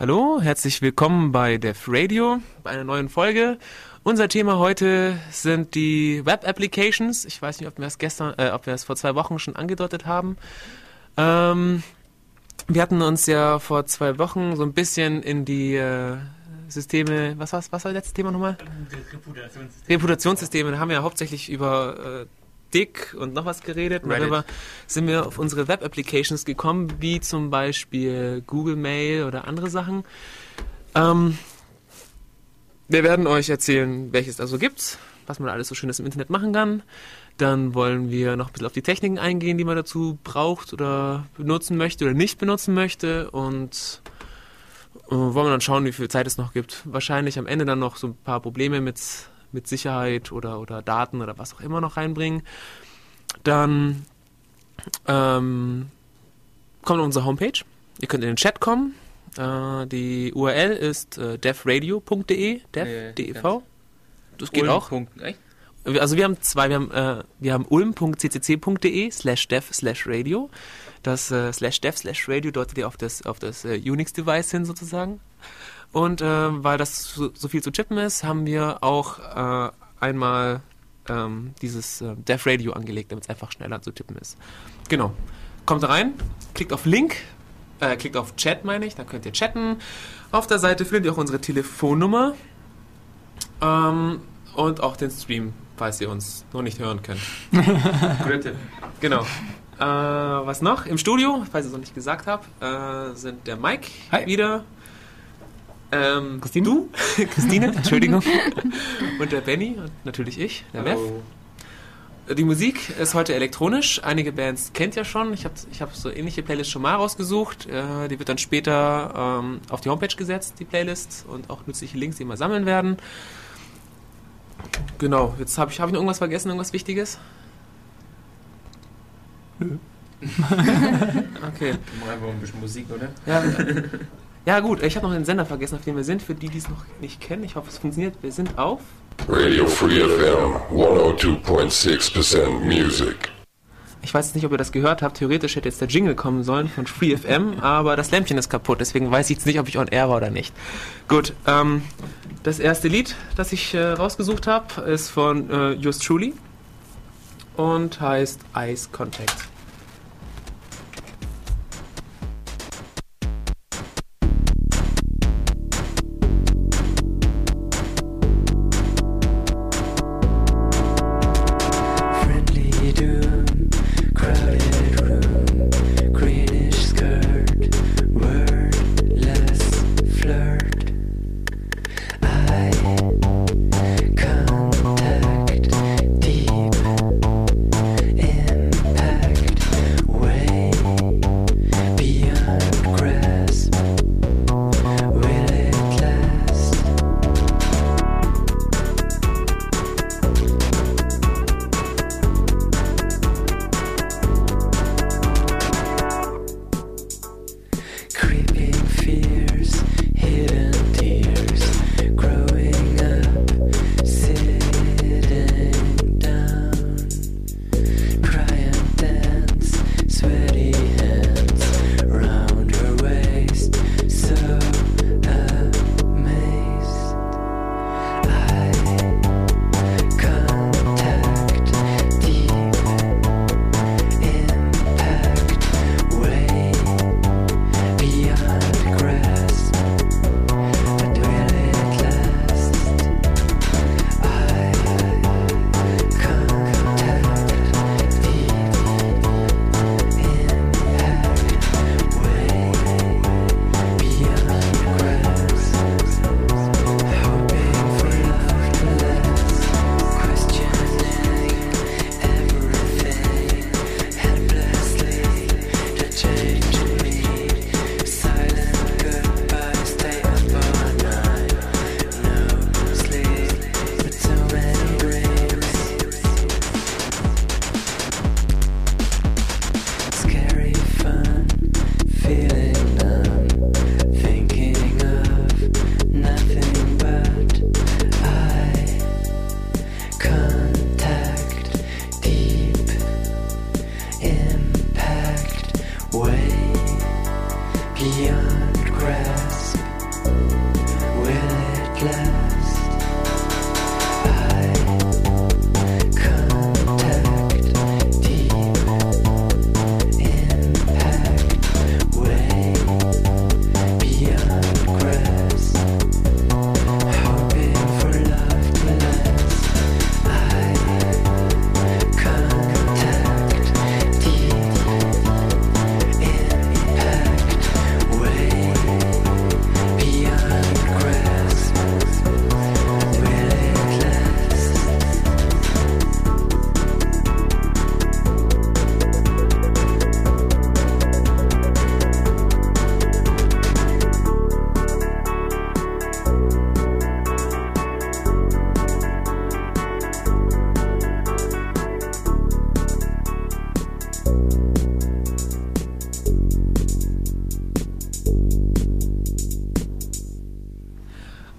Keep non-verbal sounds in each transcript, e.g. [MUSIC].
Hallo, herzlich willkommen bei Def Radio, bei einer neuen Folge. Unser Thema heute sind die Web Applications. Ich weiß nicht, ob wir es gestern, äh, ob wir es vor zwei Wochen schon angedeutet haben. Ähm, wir hatten uns ja vor zwei Wochen so ein bisschen in die äh, Systeme, was war's, was war das letzte Thema nochmal? Reputationssystem. Reputationssysteme. Da haben wir hauptsächlich über äh, Dick und noch was geredet. Und darüber sind wir auf unsere Web Applications gekommen, wie zum Beispiel Google Mail oder andere Sachen. Ähm, wir werden euch erzählen, welches da so gibt, was man alles so Schönes im Internet machen kann. Dann wollen wir noch ein bisschen auf die Techniken eingehen, die man dazu braucht oder benutzen möchte oder nicht benutzen möchte. Und äh, wollen wir dann schauen, wie viel Zeit es noch gibt. Wahrscheinlich am Ende dann noch so ein paar Probleme mit, mit Sicherheit oder, oder Daten oder was auch immer noch reinbringen. Dann ähm, kommt unsere Homepage. Ihr könnt in den Chat kommen. Äh, die URL ist äh, devradio.de, dev, Nee, dev. Das geht auch. Echt? Also wir haben zwei, wir haben, äh, wir haben ulm.ccc.de slash dev slash radio. Das äh, slash dev slash radio deutet ihr auf das, auf das äh, Unix-Device hin sozusagen. Und äh, weil das so, so viel zu chippen ist, haben wir auch äh, einmal ähm, dieses äh, Dev Radio angelegt, damit es einfach schneller zu tippen ist. Genau. Kommt rein, klickt auf Link, äh, klickt auf Chat, meine ich, dann könnt ihr chatten. Auf der Seite findet ihr auch unsere Telefonnummer ähm, und auch den Stream, falls ihr uns noch nicht hören könnt. [LAUGHS] Tipp. Genau. Äh, was noch? Im Studio, falls ich es noch nicht gesagt habe, äh, sind der Mike Hi. wieder. Ähm, Christine? Du, [LAUGHS] Christine, Entschuldigung. [LAUGHS] und der Benny und natürlich ich, der Mev. Hallo. Die Musik ist heute elektronisch. Einige Bands kennt ihr schon. Ich habe ich hab so ähnliche Playlists schon mal rausgesucht. Äh, die wird dann später ähm, auf die Homepage gesetzt, die Playlist. Und auch nützliche Links, die wir sammeln werden. Genau, jetzt habe ich, hab ich noch irgendwas vergessen, irgendwas Wichtiges? Nö. [LAUGHS] okay. Mal einfach ein bisschen Musik, oder? Ja, ja gut, ich habe noch den Sender vergessen, auf dem wir sind. Für die, die es noch nicht kennen, ich hoffe, es funktioniert. Wir sind auf... Radio Free FM 102.6% music. Ich weiß jetzt nicht, ob ihr das gehört habt. Theoretisch hätte jetzt der Jingle kommen sollen von Free FM, aber das Lämpchen ist kaputt, deswegen weiß ich jetzt nicht, ob ich on air war oder nicht. Gut, ähm, das erste Lied, das ich äh, rausgesucht habe, ist von äh, Just Truly und heißt Eyes Contact.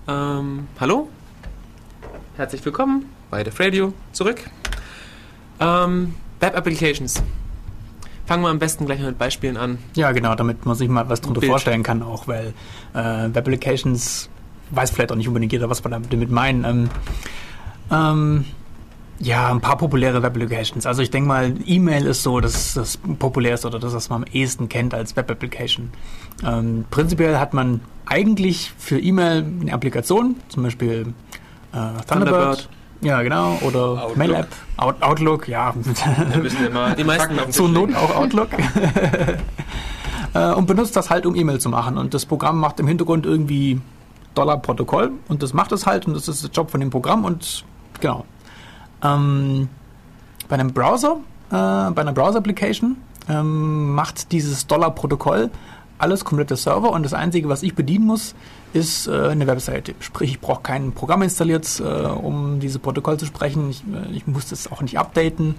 Ähm, hallo? Herzlich willkommen bei Def Radio zurück. Ähm, Web Applications. Fangen wir am besten gleich mit Beispielen an. Ja, genau, damit man sich mal was drunter Bild. vorstellen kann, auch weil äh, Web Applications weiß vielleicht auch nicht unbedingt jeder, was wir damit meinen. Ähm, ähm, ja, ein paar populäre Web Applications. Also ich denke mal, E-Mail ist so das, das populärste oder das, was man am ehesten kennt als Web Application. Ähm, prinzipiell hat man eigentlich für E-Mail eine Applikation, zum Beispiel äh, Thunderbird. Thunderbird. Ja, genau. Oder Outlook. Mail App. Out Outlook, ja. Wir müssen immer Die meisten Zur Not auch Outlook. [LAUGHS] Äh, und benutzt das halt, um E-Mail zu machen. Und das Programm macht im Hintergrund irgendwie Dollar-Protokoll und das macht es halt und das ist der Job von dem Programm und genau. Ähm, bei einem Browser, äh, bei einer Browser-Application ähm, macht dieses Dollar-Protokoll alles komplette Server und das Einzige, was ich bedienen muss, ist äh, eine Webseite. Sprich, ich brauche kein Programm installiert, äh, um dieses Protokoll zu sprechen. Ich, äh, ich muss das auch nicht updaten.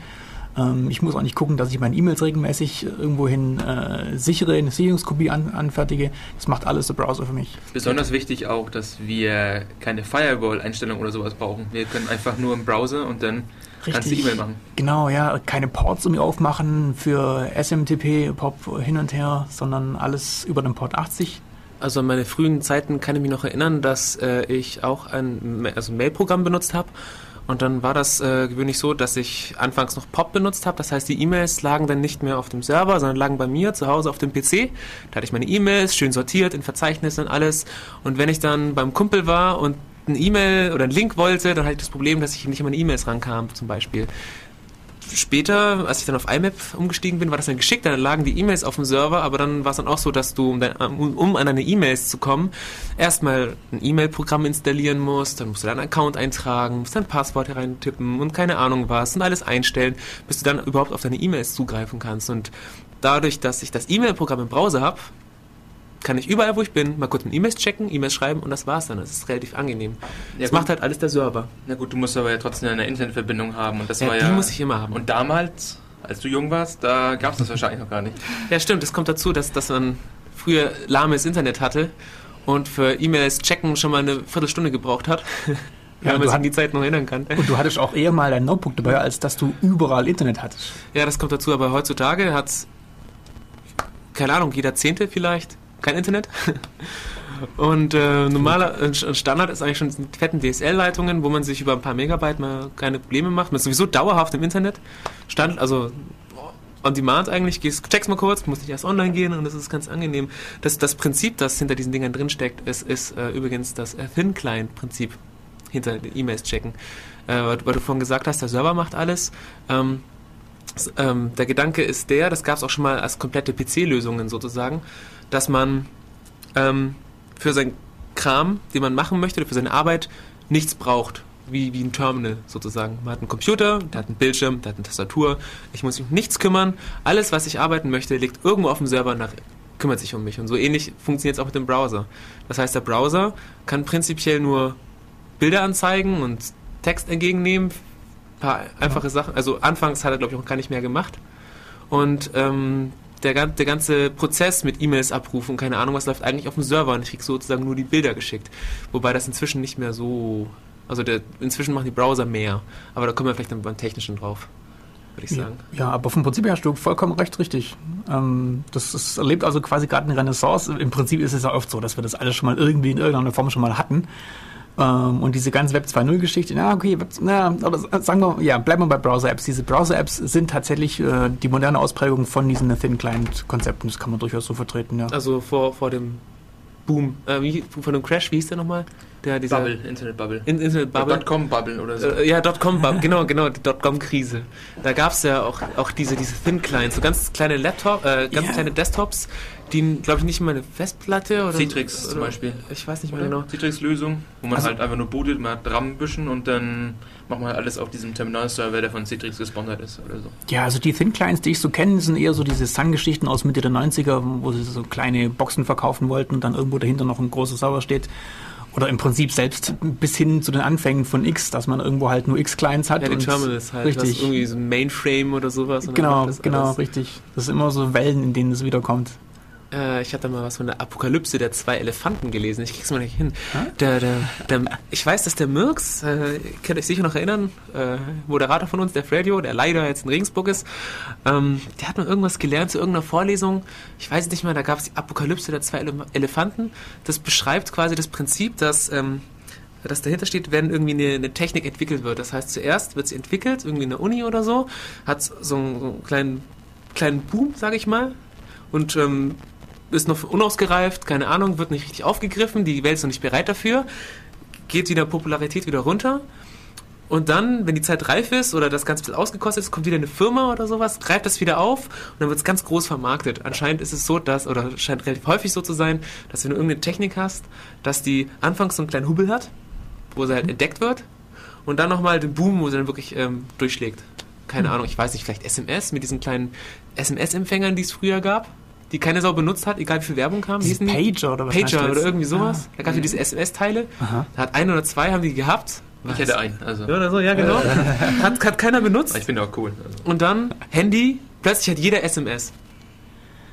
Ähm, ich muss auch nicht gucken, dass ich meine E-Mails regelmäßig irgendwohin äh, sichere, eine Sicherungskopie an, anfertige. Das macht alles der Browser für mich. Besonders wichtig auch, dass wir keine Firewall-Einstellung oder sowas brauchen. Wir können einfach nur im Browser und dann kannst du E-Mail machen. Genau, ja, keine Ports irgendwie aufmachen für SMTP, POP hin und her, sondern alles über den Port 80. Also an meine frühen Zeiten kann ich mich noch erinnern, dass äh, ich auch ein, also ein Mail-Programm benutzt habe. Und dann war das äh, gewöhnlich so, dass ich anfangs noch POP benutzt habe. Das heißt, die E-Mails lagen dann nicht mehr auf dem Server, sondern lagen bei mir zu Hause auf dem PC. Da hatte ich meine E-Mails schön sortiert in Verzeichnissen und alles. Und wenn ich dann beim Kumpel war und ein E-Mail oder einen Link wollte, dann hatte ich das Problem, dass ich nicht an meine E-Mails rankam, zum Beispiel. Später, als ich dann auf IMAP umgestiegen bin, war das dann geschickt, dann lagen die E-Mails auf dem Server, aber dann war es dann auch so, dass du, um, dein, um, um an deine E-Mails zu kommen, erstmal ein E-Mail-Programm installieren musst, dann musst du deinen Account eintragen, musst dein Passwort hereintippen und keine Ahnung was und alles einstellen, bis du dann überhaupt auf deine E-Mails zugreifen kannst. Und dadurch, dass ich das E-Mail-Programm im Browser habe, kann ich überall, wo ich bin, mal kurz eine E-Mails checken, E-Mails schreiben und das war's dann. Das ist relativ angenehm. Ja, das gut. macht halt alles der Server. Na gut, du musst aber ja trotzdem eine Internetverbindung haben und das Ja, war die ja... muss ich immer haben. Und damals, als du jung warst, da gab es das wahrscheinlich noch gar nicht. Ja, stimmt. Es kommt dazu, dass, dass man früher lahmes Internet hatte und für E-Mails checken schon mal eine Viertelstunde gebraucht hat. Ja, wenn man sich an die Zeit noch erinnern kann. Und du hattest auch eher mal dein Notebook dabei, als dass du überall Internet hattest. Ja, das kommt dazu, aber heutzutage hat keine Ahnung, jeder Zehnte vielleicht kein Internet. [LAUGHS] Und äh, normaler ein Standard ist eigentlich schon fetten DSL-Leitungen, wo man sich über ein paar Megabyte mal keine Probleme macht. Man ist sowieso dauerhaft im Internet. Stand, also on demand eigentlich, gehst, checkst mal kurz, musst nicht erst online gehen und das ist ganz angenehm. Das, das Prinzip, das hinter diesen Dingern drinsteckt, ist, ist äh, übrigens das äh, Thin-Client-Prinzip hinter den E-Mails checken. Äh, weil, du- vorhin gesagt hast, der Server macht alles. Ähm, ähm, der Gedanke ist der, das gab es auch schon mal als komplette PC-Lösungen sozusagen, dass man ähm, für seinen Kram, den man machen möchte, für seine Arbeit, nichts braucht. Wie, wie ein Terminal sozusagen. Man hat einen Computer, der hat einen Bildschirm, der hat eine Tastatur. Ich muss mich um nichts kümmern. Alles, was ich arbeiten möchte, liegt irgendwo auf dem Server nach, kümmert sich um mich. Und so ähnlich funktioniert es auch mit dem Browser. Das heißt, der Browser kann prinzipiell nur Bilder anzeigen und Text entgegennehmen. Ein paar einfache Sachen. Also anfangs hat er, glaube ich, auch gar nicht mehr gemacht. Und ähm, der, der ganze Prozess mit E-Mails abrufen, keine Ahnung was, läuft eigentlich auf dem Server und ich krieg sozusagen nur die Bilder geschickt. Wobei das inzwischen nicht mehr so. Also der, inzwischen machen die Browser mehr. Aber da kommen wir vielleicht dann beim Technischen drauf, würde ich sagen. Ja, aber vom Prinzip her hast du vollkommen recht, richtig. Ähm, das, das erlebt also quasi gerade eine Renaissance. Im Prinzip ist es ja oft so, dass wir das alles schon mal irgendwie in irgendeiner Form schon mal hatten. Ähm, und diese ganze Web 2.0 Geschichte, na okay, Web, na, oder sagen wir, ja, bleiben wir bei Browser-Apps. Diese Browser-Apps sind tatsächlich äh, die moderne Ausprägung von diesen Thin Client-Konzepten. Das kann man durchaus so vertreten, ja. Also vor, vor dem Boom, äh, wie, von dem Crash, wie hieß der nochmal? Der, dieser Bubble, Internet Bubble. In, Internet Bubble. Dotcom-Bubble oder so. Äh, ja, Dotcom, Bubble, [LAUGHS] genau, genau, die Dotcom-Krise. Da gab es ja auch, auch diese, diese Thin Clients, so ganz kleine Laptop, äh, ganz Ja. kleine Desktops, die, glaube ich, nicht mal eine Festplatte oder Citrix oder, zum Beispiel. Ich weiß nicht mehr Oder? genau. Citrix-Lösung, wo man Also- halt einfach nur bootet, man hat RAM büschen und dann macht man halt alles auf diesem Terminal-Server, der von Citrix gesponsert ist oder so. Ja, also die Thin Clients, die ich so kenne, sind eher so diese Sun-Geschichten aus Mitte der 90er, wo sie so kleine Boxen verkaufen wollten und dann irgendwo dahinter noch ein großer Server steht. Oder im Prinzip selbst bis hin zu den Anfängen von X, dass man irgendwo halt nur X-Clients hat. Ja, die Terminals halt, Richtig. was irgendwie so ein Mainframe oder sowas. Genau, genau, alles. richtig. Das sind immer so Wellen, in denen es wiederkommt. Äh, ich hatte mal was von der Apokalypse der zwei Elefanten gelesen. Ich krieg's mal nicht hin. Der, der, der, ich weiß, dass der Mirks, äh, ihr könnt euch sicher noch erinnern, äh, Moderator von uns, der Radio, der leider jetzt in Regensburg ist, ähm, der hat mal irgendwas gelernt zu irgendeiner Vorlesung. Ich weiß nicht mehr, da gab es die Apokalypse der zwei Ele Elefanten. Das beschreibt quasi das Prinzip, dass. Ähm, das dahinter steht, wenn irgendwie eine, eine Technik entwickelt wird. Das heißt, zuerst wird sie entwickelt, irgendwie in der Uni oder so, hat so einen, so einen kleinen, kleinen Boom, sage ich mal, und ähm, ist noch unausgereift, keine Ahnung, wird nicht richtig aufgegriffen, die Welt ist noch nicht bereit dafür, geht wieder Popularität wieder runter. Und dann, wenn die Zeit reif ist oder das Ganze ein bisschen ausgekostet ist, kommt wieder eine Firma oder sowas, greift das wieder auf und dann wird es ganz groß vermarktet. Anscheinend ist es so, dass, oder scheint relativ häufig so zu sein, dass wenn du irgendeine Technik hast, dass die anfangs so einen kleinen Hubbel hat, wo sie halt entdeckt wird und dann nochmal den Boom, wo sie dann wirklich ähm, durchschlägt. Keine Ahnung, ich weiß nicht, vielleicht SMS mit diesen kleinen SMS-Empfängern, die es früher gab, die keine Sau benutzt hat, egal wie viel Werbung kam. Wie Diese? Pager oder was Pager oder irgendwie sowas. Ah. Da gab es ja diese SMS-Teile. Aha. Da hat ein oder zwei haben die gehabt. Ich hätte einen, also. Ja, oder so, ja, genau. [LAUGHS] hat, hat keiner benutzt. Ich finde auch cool. Also. Und dann Handy, plötzlich hat jeder SMS.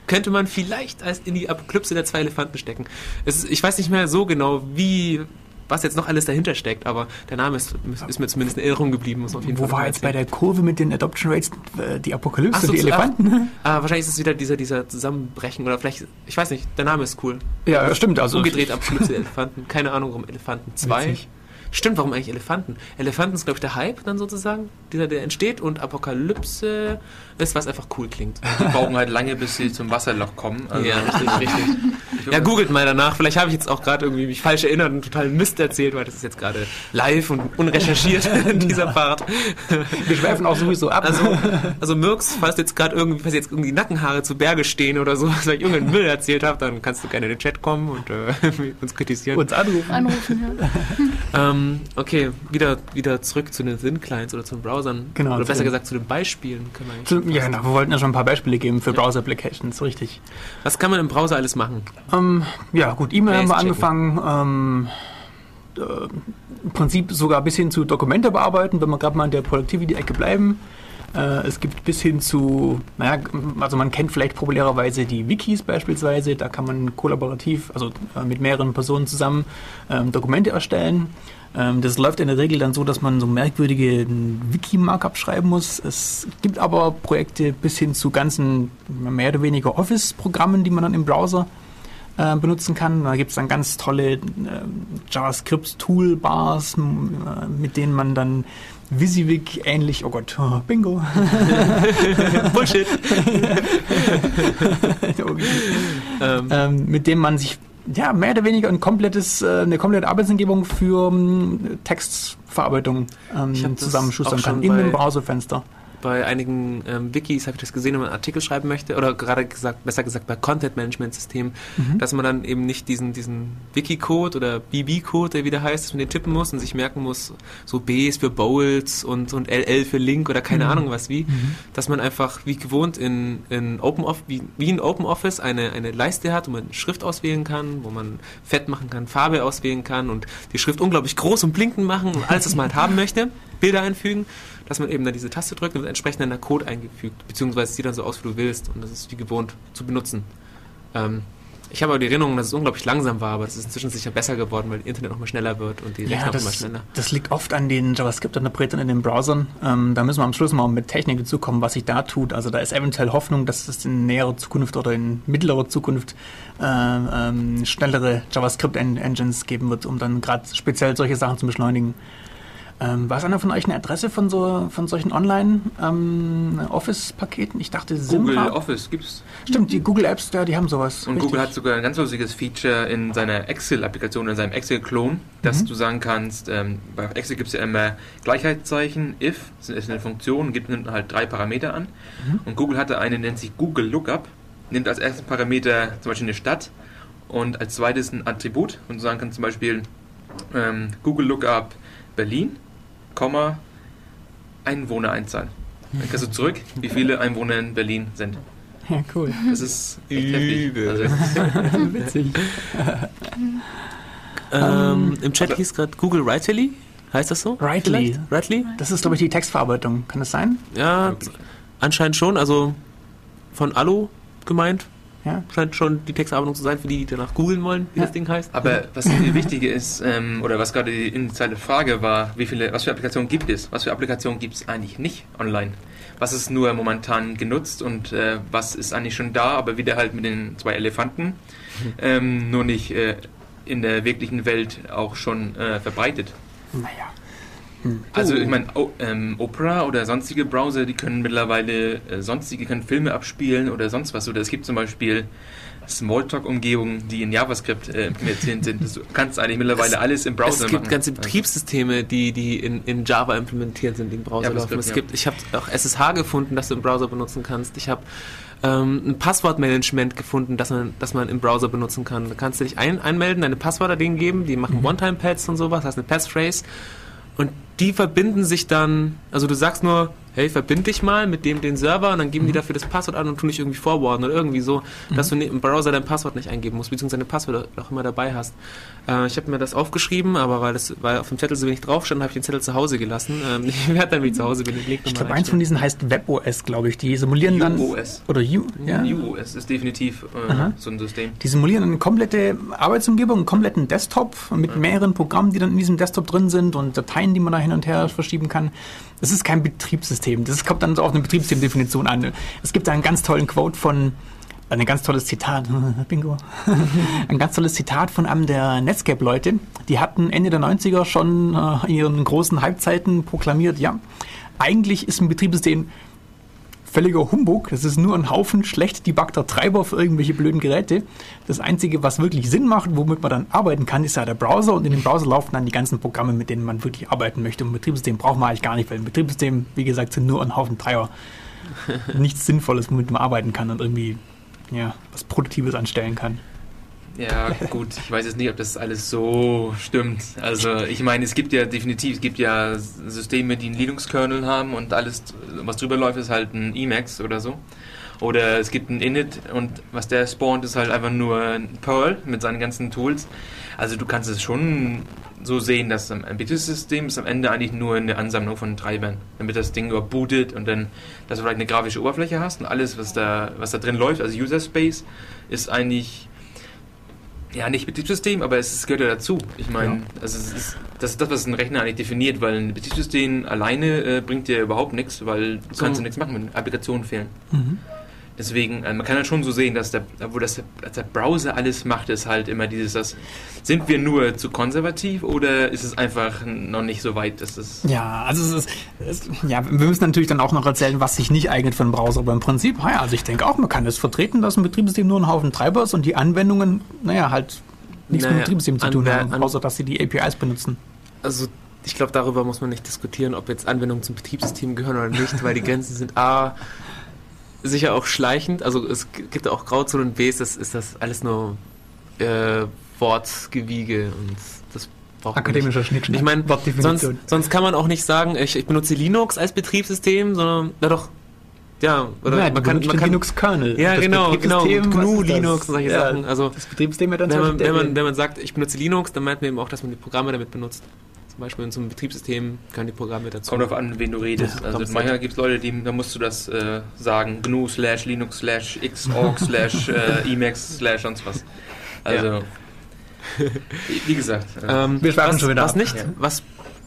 Könnte man vielleicht als in die Apokalypse der zwei Elefanten stecken. Es ist, ich weiß nicht mehr so genau, wie, was jetzt noch alles dahinter steckt, aber der Name ist, ist mir zumindest in Erinnerung geblieben. Muss auf jeden Wo Fall war jetzt bei der Kurve mit den Adoption Rates äh, die Apokalypse, Ach so, die Elefanten? Ah, wahrscheinlich ist es wieder dieser, dieser Zusammenbrechen oder vielleicht, ich weiß nicht, der Name ist cool. Ja, stimmt. Also Umgedreht Apokalypse Elefanten. Keine Ahnung, warum Elefanten 2. Witzig. Stimmt, warum eigentlich Elefanten? Elefanten ist, glaube ich, der Hype dann sozusagen, dieser, der entsteht und Apokalypse ist, was einfach cool klingt. [LAUGHS] Die brauchen halt lange, bis sie zum Wasserloch kommen. Also Ja, richtig, richtig. Ich [LAUGHS] Ja, googelt mal danach. Vielleicht habe ich jetzt auch gerade irgendwie mich falsch erinnert und total Mist erzählt, weil das ist jetzt gerade live und unrecherchiert [LAUGHS] in dieser Part. Wir schweifen auch sowieso ab. Also, also Mirks, falls du jetzt gerade irgendwie, falls jetzt irgendwie Nackenhaare zu Berge stehen oder so, weil ich irgendeinen Müll erzählt habe, dann kannst du gerne in den Chat kommen und äh, uns kritisieren. uns anrufen. Anrufen, ja. Ähm, okay, wieder, wieder zurück zu den Thin-Clients oder zu den Browsern. Genau, Oder besser gesagt zu den Beispielen. Können wir Zu- Ja, genau. Wir wollten ja schon ein paar Beispiele geben für Browser-Applications, richtig. Was kann man im Browser alles machen? Ähm, ja, gut, E-Mail haben wir angefangen. Ähm, äh, Im Prinzip sogar bis hin zu Dokumente bearbeiten, wenn wir gerade mal in der Productivity-Ecke bleiben. Äh, es gibt bis hin zu, naja, also man kennt vielleicht populärerweise die Wikis beispielsweise. Da kann man kollaborativ, also äh, mit mehreren Personen zusammen ähm, Dokumente erstellen. Ähm, das läuft in der Regel dann so, dass man so merkwürdige Wiki-Markup schreiben muss. Es gibt aber Projekte bis hin zu ganzen mehr oder weniger Office-Programmen, die man dann im Browser äh, benutzen kann. Da gibt es dann ganz tolle äh, JavaScript-Toolbars, äh, mit denen man dann WYSIWYG ähnlich, oh Gott, [LAUGHS] [LAUGHS] [LAUGHS] oh, Bingo. Bullshit! Okay. ähm, ähm, mit dem man sich ja mehr oder weniger ein komplettes, äh, eine komplette Arbeitsumgebung für ähm, Textverarbeitung ähm, zusammenschustern kann in dem Browserfenster. Bei einigen ähm, Wikis habe ich das gesehen, wenn man Artikel schreiben möchte, oder gerade gesagt, besser gesagt bei Content-Management-Systemen, Mhm. dass man dann eben nicht diesen, diesen Wiki-Code oder BB-Code, der wieder heißt, dass man den tippen muss und sich merken muss, so B ist für Bowls und, und LL für Link oder keine Mhm. Ahnung was wie, dass man einfach wie gewohnt in, in Open Office, wie, wie in Open Office eine, eine Leiste hat, wo man Schrift auswählen kann, wo man Fett machen kann, Farbe auswählen kann und die Schrift unglaublich groß und blinkend machen und alles, was man halt haben möchte, Bilder einfügen, dass man eben dann diese Taste drückt und wird entsprechend dann der Code eingefügt, beziehungsweise sieht dann so aus, wie du willst und das ist wie gewohnt zu benutzen. Ähm, Ich habe aber die Erinnerung, dass es unglaublich langsam war, aber es ist inzwischen sicher besser geworden, weil das Internet noch mal schneller wird und die Rechner Ja, immer das, schneller. das liegt oft an den JavaScript-Interpretern in den Browsern. Ähm, da müssen wir am Schluss mal mit Technik dazukommen, was sich da tut. Also da ist eventuell Hoffnung, dass es in näherer Zukunft oder in mittlerer Zukunft äh, ähm, schnellere JavaScript-Engines geben wird, um dann gerade speziell solche Sachen zu beschleunigen. Ähm, weiß einer von euch eine Adresse von, so, von solchen Online-Office-Paketen? ich dachte, Google Simra. Office gibt's. Stimmt, die Google Apps, ja, die haben sowas. Und Richtig. Google hat sogar ein ganz lustiges Feature in seiner Excel-Applikation, in seinem Excel-Klon, dass Mhm. du sagen kannst, ähm, bei Excel gibt es ja immer Gleichheitszeichen, if, das ist eine Funktion, gibt nimmt halt drei Parameter an. Mhm. Und Google hatte eine, nennt sich Google Lookup, nimmt als ersten Parameter zum Beispiel eine Stadt und als zweites ein Attribut. Und du sagen kannst zum Beispiel ähm, Google Lookup Berlin, Komma, Einwohnereinzahl. Dann kannst du zurück, wie viele Einwohner in Berlin sind. Ja, cool. Das ist echt heftig. Übel. Also, das [LAUGHS] ist- Witzig. Ähm, Im Chat hieß gerade Google Writely. Heißt das so? Writely. Vielleicht? Writely? Das ist, glaube ich, die Textverarbeitung. Kann das sein? Ja, anscheinend schon. Also von Alu gemeint. Ja. Scheint schon die Textverarbeitung zu sein, für die, die danach googeln wollen, wie Ja. das Ding heißt. Aber was [LAUGHS] viel wichtiger ist, ähm, oder was gerade die initiale Frage war, wie viele, was für Applikationen gibt es? Was für Applikationen gibt es eigentlich nicht online? Was ist nur momentan genutzt und äh, was ist eigentlich schon da, aber wieder halt mit den zwei Elefanten, ähm, nur nicht äh, in der wirklichen Welt auch schon äh, verbreitet. Naja. Also Oh. ich meine, O- ähm, Opera oder sonstige Browser, die können mittlerweile äh, sonstige können Filme abspielen oder sonst was. Oder es gibt zum Beispiel Smalltalk-Umgebungen, die in JavaScript äh, implementiert sind. Du kannst eigentlich mittlerweile Es- alles im Browser es gibt machen. ganze Also, Betriebssysteme, die, die in, in Java implementiert sind, die im Browser JavaScript, laufen. Es ja. gibt, ich habe auch SSH gefunden, das du im Browser benutzen kannst. Ich habe ähm, ein Passwortmanagement gefunden, das man, das man im Browser benutzen kann. Da kannst du dich ein, einmelden, deine Passwörter denen geben, die machen One-Time-Pads und sowas, hast eine Passphrase und die verbinden sich dann, also du sagst nur, hey, verbind dich mal mit dem den Server und dann geben die dafür das Passwort an und tun dich irgendwie forwarden oder irgendwie so, dass du ne- im Browser dein Passwort nicht eingeben musst, beziehungsweise deine Passwörter auch immer dabei hast. Äh, ich habe mir das aufgeschrieben, aber weil, das, weil auf dem Zettel so wenig drauf stand, habe ich den Zettel zu Hause gelassen. Ähm, [LAUGHS] ich werde dann, wie ich zu Hause bin, den Link Ich glaube, eins von diesen heißt WebOS, glaube ich. Die simulieren dann. UOS. Oder U, ja. UOS ist definitiv äh, so ein System. Die simulieren eine komplette Arbeitsumgebung, einen kompletten Desktop mit mehreren Programmen, die dann in diesem Desktop drin sind und Dateien, die man da hin und her verschieben kann. Das ist kein Betriebssystem. Das kommt dann so auf eine Betriebssystemdefinition an. Es gibt da einen ganz tollen Quote von, ein ganz tolles Zitat, [LAUGHS] Bingo, [LAUGHS] ein ganz tolles Zitat von einem der Netscape-Leute. Die hatten Ende der 90er schon äh, in ihren großen Halbzeiten proklamiert, ja, eigentlich ist ein Betriebssystem völliger Humbug. Das ist nur ein Haufen schlecht debuggter Treiber für irgendwelche blöden Geräte. Das Einzige, was wirklich Sinn macht, womit man dann arbeiten kann, ist ja der Browser. Und in dem Browser laufen dann die ganzen Programme, mit denen man wirklich arbeiten möchte. Und ein Betriebssystem braucht man eigentlich gar nicht, weil ein Betriebssystem, wie gesagt, sind nur ein Haufen Treiber. [LAUGHS] Nichts Sinnvolles, womit man arbeiten kann und irgendwie ja, was Produktives anstellen kann. Ja, gut, ich weiß jetzt nicht, ob das alles so stimmt. Also, ich meine, es gibt ja definitiv, es gibt ja Systeme, die einen Linux-Kernel haben und alles, was drüber läuft, ist halt ein Emacs oder so. Oder es gibt ein Init und was der spawnt, ist halt einfach nur ein Perl mit seinen ganzen Tools. Also, du kannst es schon so sehen, dass ein Betriebssystem ist am Ende eigentlich nur eine Ansammlung von Treibern, damit das Ding überhaupt bootet und dann, dass du vielleicht eine grafische Oberfläche hast und alles, was da, was da drin läuft, also User Space, ist eigentlich ja, nicht Betriebssystem, aber es gehört ja dazu. Ich meine, Ja. also es ist, das ist das, was ein Rechner eigentlich definiert, weil ein Betriebssystem alleine äh, bringt dir überhaupt nichts, weil du So. kannst ja nichts machen, wenn Applikationen fehlen. Mhm. Deswegen, äh, man kann halt schon so sehen, dass der, wo das, der Browser alles macht, ist halt immer dieses, das, sind wir nur zu konservativ oder ist es einfach noch nicht so weit, dass es... Ja, also es ist, es, ja, wir müssen natürlich dann auch noch erzählen, was sich nicht eignet für einen Browser. Aber im Prinzip, ja, also ich denke auch, man kann es vertreten, dass ein Betriebssystem nur ein Haufen Treiber ist und die Anwendungen, naja, halt nichts mit dem Naja, Betriebssystem zu tun haben, außer dass sie die APIs benutzen. Also ich glaube, darüber muss man nicht diskutieren, ob jetzt Anwendungen zum Betriebssystem gehören oder nicht, weil die Grenzen sind A, sicher auch schleichend. Also es gibt auch Grauzonen und B, ist das, ist das alles nur äh, Wortgewiege und das braucht Akademischer Schnickschnack. Ich meine, sonst, sonst kann man auch nicht sagen, ich, ich benutze Linux als Betriebssystem, sondern, na doch, ja, oder Nein, man kann, man kann Linux-Kernel. ja, Das genau, genau, GNU? Linux und solche ja, Sachen. Also Das Betriebssystem ja dann wenn man, wenn, man, wenn man sagt, ich benutze Linux, dann meint man eben auch, dass man die Programme damit benutzt. Zum Beispiel in so einem Betriebssystem können die Programme dazu. Kommt darauf an, wen du redest. Ja, also manchmal gibt es Leute, die, da musst du das äh, sagen, GNU slash Linux slash Xorg [LAUGHS] slash äh, Emacs slash sonst was. Also, wie- wie gesagt. Äh, Ähm, Wir schweifen was, schon wieder was ab. nicht, Ja. was,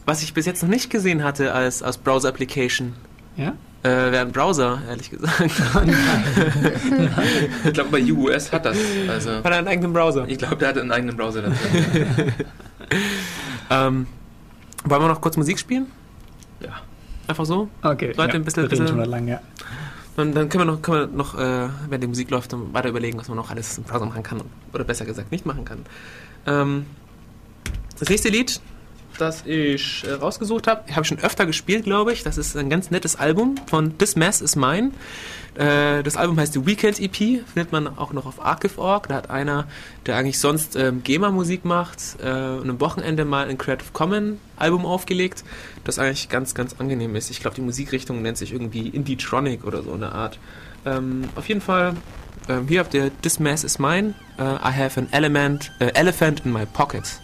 was ich bis jetzt noch nicht gesehen hatte als, als Browser-Application, Ja? äh, wäre ein Browser, ehrlich gesagt. ich glaube, bei UUS hat das. Also, Hat er einen eigenen Browser. ich glaube, der hat einen eigenen Browser dazu. [LAUGHS] Ähm, wollen wir noch kurz Musik spielen? Ja. Einfach so? Okay. Leute, ein bisschen- reden bisschen- lang, ja. Dann, dann können wir noch, können wir noch äh, wenn die Musik läuft, dann weiter überlegen, was man noch alles im Browser machen kann. Oder besser gesagt, nicht machen kann. Ähm, das nächste Lied, das ich äh, rausgesucht habe, habe ich schon öfter gespielt, glaube ich. Das ist ein ganz nettes Album von This Mess Is Mine. Äh, das Album heißt The Weekend EP, findet man auch noch auf Archive.org. Da hat einer, der eigentlich sonst ähm, GEMA-Musik macht, äh, und am Wochenende mal ein Creative Commons Album aufgelegt, das eigentlich ganz, ganz angenehm ist. Ich glaube, die Musikrichtung nennt sich irgendwie Indie-Tronic oder so eine Art. Ähm, auf jeden Fall, ähm, hier habt ihr This Mess Is Mine. Äh, I have an element, äh, elephant in my pocket.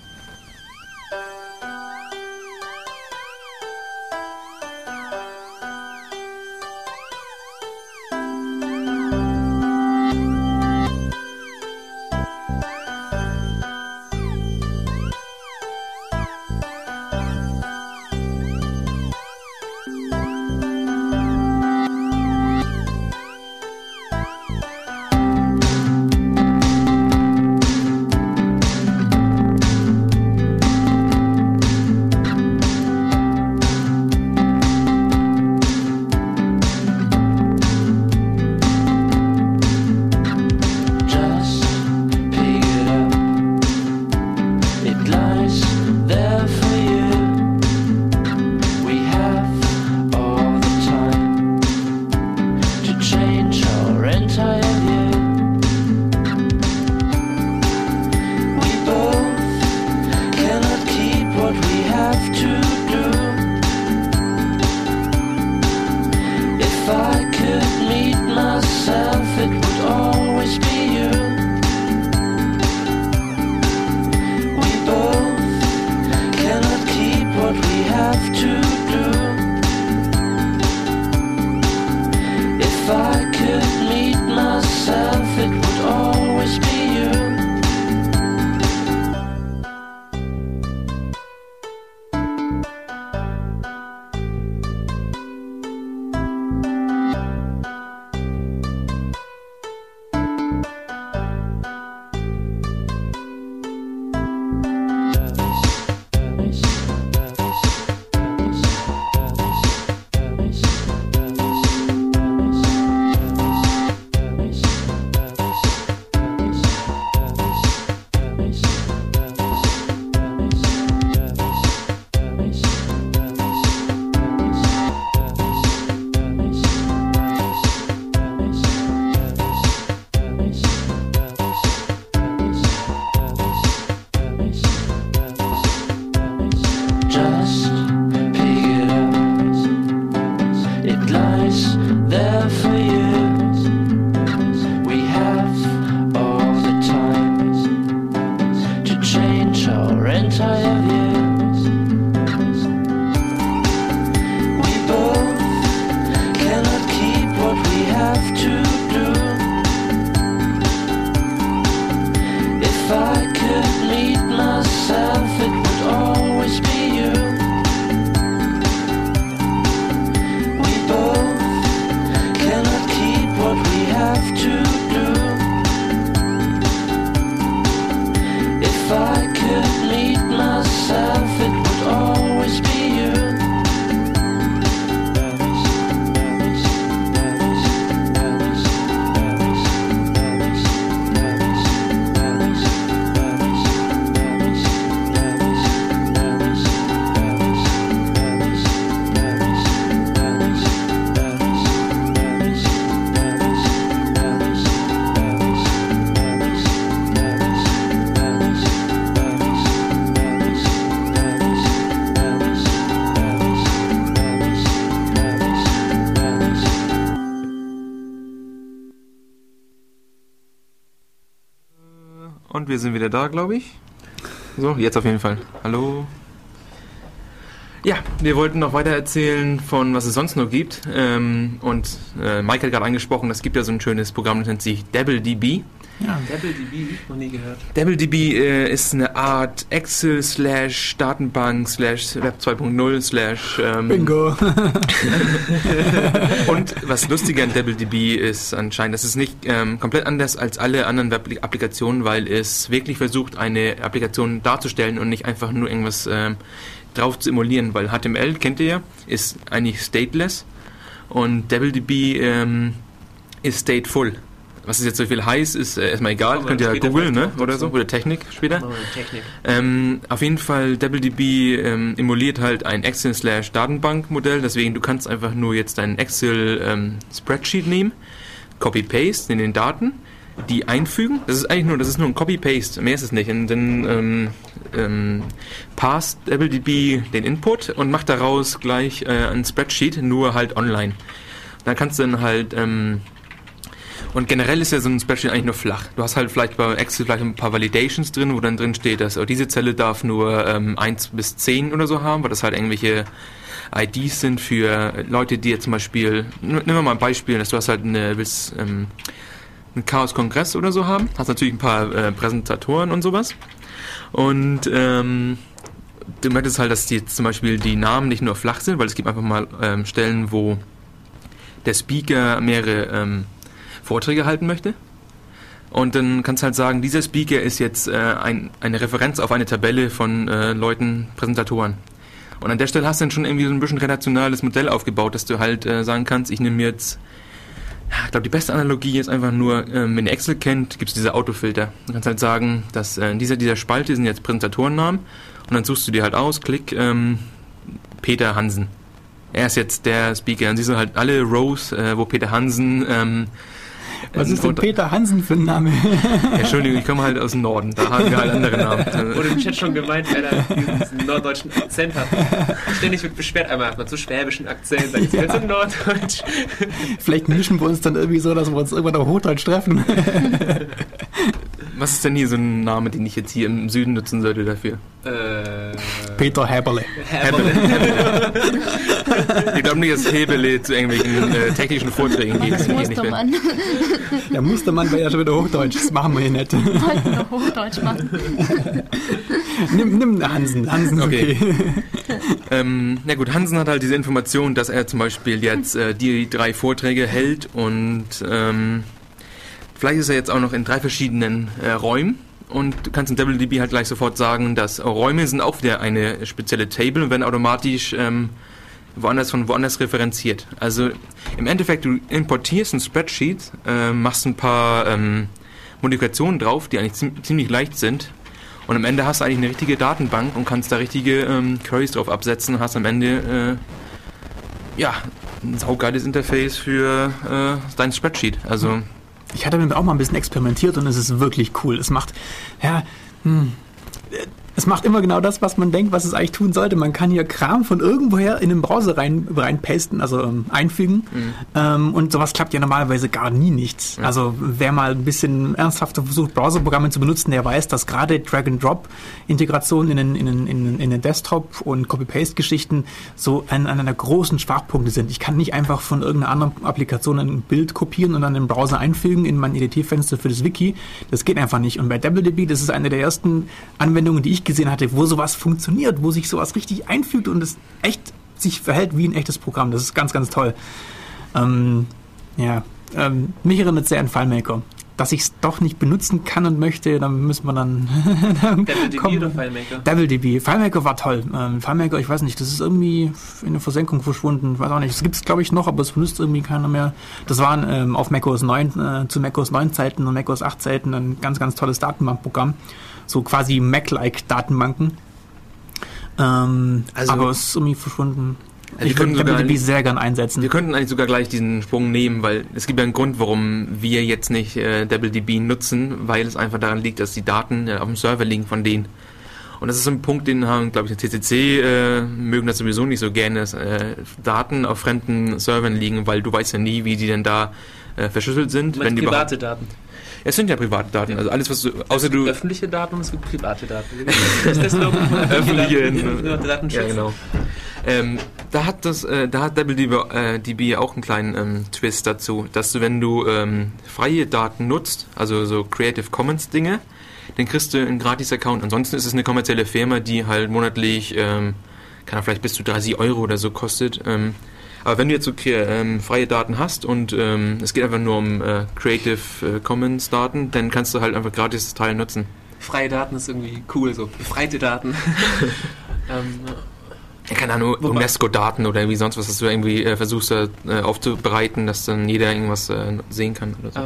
Und wir sind wieder da, glaube ich. So, jetzt auf jeden Fall. Hallo. Ja, wir wollten noch weiter erzählen von was es sonst noch gibt. Ähm, und äh, Mike hat gerade angesprochen, es gibt ja so ein schönes Programm, das nennt sich DebbleDB. Ja. DebbleDB, noch nie gehört. DebbleDB äh, ist eine Art Excel slash Datenbank slash Web 2.0 slash ähm, Bingo. [LAUGHS] Und was lustiger an DebbleDB ist anscheinend, das ist nicht ähm, komplett anders als alle anderen Web-Applikationen, weil es wirklich versucht, eine Applikation darzustellen und nicht einfach nur irgendwas ähm, drauf zu emulieren, weil HTML, kennt ihr ja, ist eigentlich stateless und DebbleDB ähm, ist stateful. Was es jetzt so viel heißt, ist äh, erstmal egal, könnt ihr ja googeln, ne? Oder so, oder Technik später. Technik. Ähm, auf jeden Fall, DebbleDB ähm, emuliert halt ein Excel slash Datenbank-Modell, deswegen du kannst einfach nur jetzt dein Excel ähm, Spreadsheet nehmen, Copy-Paste in den Daten, die einfügen. Das ist eigentlich nur, das ist nur ein Copy-Paste, mehr ist es nicht. Und dann ähm, ähm, passt DebbleDB den Input und macht daraus gleich äh, ein Spreadsheet, nur halt online. Da kannst du dann halt ähm, und generell ist ja so ein Spreadsheet eigentlich nur flach. Du hast halt vielleicht bei Excel vielleicht ein paar Validations drin, wo dann drin steht, dass oh, diese Zelle darf nur ähm, 1 bis 10 oder so haben, weil das halt irgendwelche IDs sind für Leute, die jetzt zum Beispiel, nehmen wir mal ein Beispiel, dass du hast halt eine, willst, ähm, einen Chaos-Kongress oder so haben, hast natürlich ein paar äh, Präsentatoren und sowas. Und ähm, du möchtest halt, dass die jetzt zum Beispiel die Namen nicht nur flach sind, weil es gibt einfach mal ähm, Stellen, wo der Speaker mehrere ähm, Vorträge halten möchte. Und dann kannst du halt sagen, dieser Speaker ist jetzt äh, ein, eine Referenz auf eine Tabelle von äh, Leuten, Präsentatoren. Und an der Stelle hast du dann schon irgendwie so ein bisschen relationales Modell aufgebaut, dass du halt äh, sagen kannst, ich nehme jetzt, ich glaube, die beste Analogie ist einfach nur, ähm, wenn ihr Excel kennt, gibt es diese Autofilter. Du kannst halt sagen, dass äh, in dieser, dieser Spalte sind jetzt Präsentatorennamen und dann suchst du dir halt aus, klick ähm, Peter Hansen. Er ist jetzt der Speaker. Und siehst du halt alle Rows, äh, wo Peter Hansen ähm, Was ist denn Peter Hansen für ein Name? Entschuldigung, ich komme halt aus dem Norden, da haben wir halt andere Namen. Wurde im Chat schon gemeint, wer da diesen norddeutschen Akzent hat. Ständig wird beschwert, einmal hat man so schwäbischen Akzent, dann ist jetzt in Norddeutsch. Vielleicht mischen wir uns dann irgendwie so, dass wir uns irgendwann auf Hochdeutsch treffen. Was ist denn hier so ein Name, den ich jetzt hier im Süden nutzen sollte dafür? Äh, Peter Häberle. Herbele. Ich glaube nicht, dass Hebele zu irgendwelchen äh, technischen Vorträgen geht. Das man. Der Mustermann war ja schon wieder Hochdeutsch. Das machen wir hier nicht. [LAUGHS] Wollten noch Hochdeutsch machen. Nimm, nimm Hansen. Hansen okay. Okay. Ähm, na gut, Hansen hat halt diese Information, dass er zum Beispiel jetzt äh, die drei Vorträge hält und ähm, vielleicht ist er jetzt auch noch in drei verschiedenen äh, Räumen und du kannst in DebbleDB halt gleich sofort sagen, dass Räume sind auch wieder eine spezielle Table und werden automatisch ähm, woanders von woanders referenziert. Also im Endeffekt, du importierst ein Spreadsheet, äh, machst ein paar ähm, Modifikationen drauf, die eigentlich ziem- ziemlich leicht sind und am Ende hast du eigentlich eine richtige Datenbank und kannst da richtige ähm, Queries drauf absetzen und hast am Ende äh, ja, ein saugeiles Interface für äh, dein Spreadsheet. Also Ich hatte damit auch mal ein bisschen experimentiert und es ist wirklich cool. Es macht, ja, hm, es macht immer genau das, was man denkt, was es eigentlich tun sollte. Man kann hier Kram von irgendwoher in den Browser rein, reinpasten, also ähm, einfügen. Ähm, und sowas klappt ja normalerweise gar nie nicht. Also wer mal ein bisschen ernsthafter versucht, Browserprogramme zu benutzen, der weiß, dass gerade Drag-and-Drop-Integration in den, in, den, in, den, in den Desktop- und Copy-Paste-Geschichten so ein, einer der großen Schwachpunkte sind. Ich kann nicht einfach von irgendeiner anderen Applikation ein Bild kopieren und dann im Browser einfügen in mein EDT-Fenster für das Wiki. Das geht einfach nicht. Und bei DoubleDB, das ist eine der ersten Anwendungen, die ich gesehen hatte, wo sowas funktioniert, wo sich sowas richtig einfügt und es echt sich verhält wie ein echtes Programm. Das ist ganz, ganz toll. Ähm, ja, ähm, mich erinnert sehr an FileMaker. Dass ich es doch nicht benutzen kann und möchte, dann müssen wir dann. [LAUGHS] dann kommen- oder FileMaker? DevilDB. FileMaker war toll. Ähm, FileMaker, ich weiß nicht, das ist irgendwie in der Versenkung verschwunden. Ich weiß auch nicht. Es gibt es, glaube ich, noch, aber es benutzt irgendwie keiner mehr. Das waren ähm, auf macOS 9, äh, zu macOS 9 Zeiten und macOS 8 Zeiten ein ganz, ganz tolles Datenbankprogramm. So quasi Mac-like Datenbanken. Ähm, Also- aber es ist irgendwie verschwunden. Also ich DevilDB nicht- sehr gern einsetzen. wir könnten eigentlich sogar gleich diesen Sprung nehmen, weil es gibt ja einen Grund, warum wir jetzt nicht äh, DoubleDB nutzen, weil es einfach daran liegt, dass die Daten äh, auf dem Server liegen von denen. Und das ist so ein Punkt, den haben, glaube ich, die CCC äh, mögen das sowieso nicht so gerne, dass äh, Daten auf fremden Servern liegen, weil du weißt ja nie, wie die denn da äh, verschlüsselt sind. Meinst die private Daten. Es sind ja private Daten, also alles, was du, außer du... Öffentliche Daten und es gibt private Daten. Das ist der Slogan von Öffentliche- private Datenschutz. Ja, genau. Ähm, da hat das, äh, da hat WDB äh, DB auch einen kleinen ähm, Twist dazu, dass du, wenn du ähm, freie Daten nutzt, also so Creative Commons Dinge, dann kriegst du einen Gratis-Account. Ansonsten ist es eine kommerzielle Firma, die halt monatlich, ähm, kann vielleicht bis zu 30 Euro oder so kostet. Ähm, aber wenn du jetzt so ähm, freie Daten hast und ähm, es geht einfach nur um äh, Creative äh, Commons Daten, dann kannst du halt einfach gratis das Teil nutzen. Freie Daten ist irgendwie cool, so befreite Daten. [LAUGHS] ähm, Ja, keine Ahnung, UNESCO-Daten oder irgendwie sonst was, dass du irgendwie äh, versuchst äh, aufzubereiten, dass dann jeder irgendwas äh, sehen kann oder so.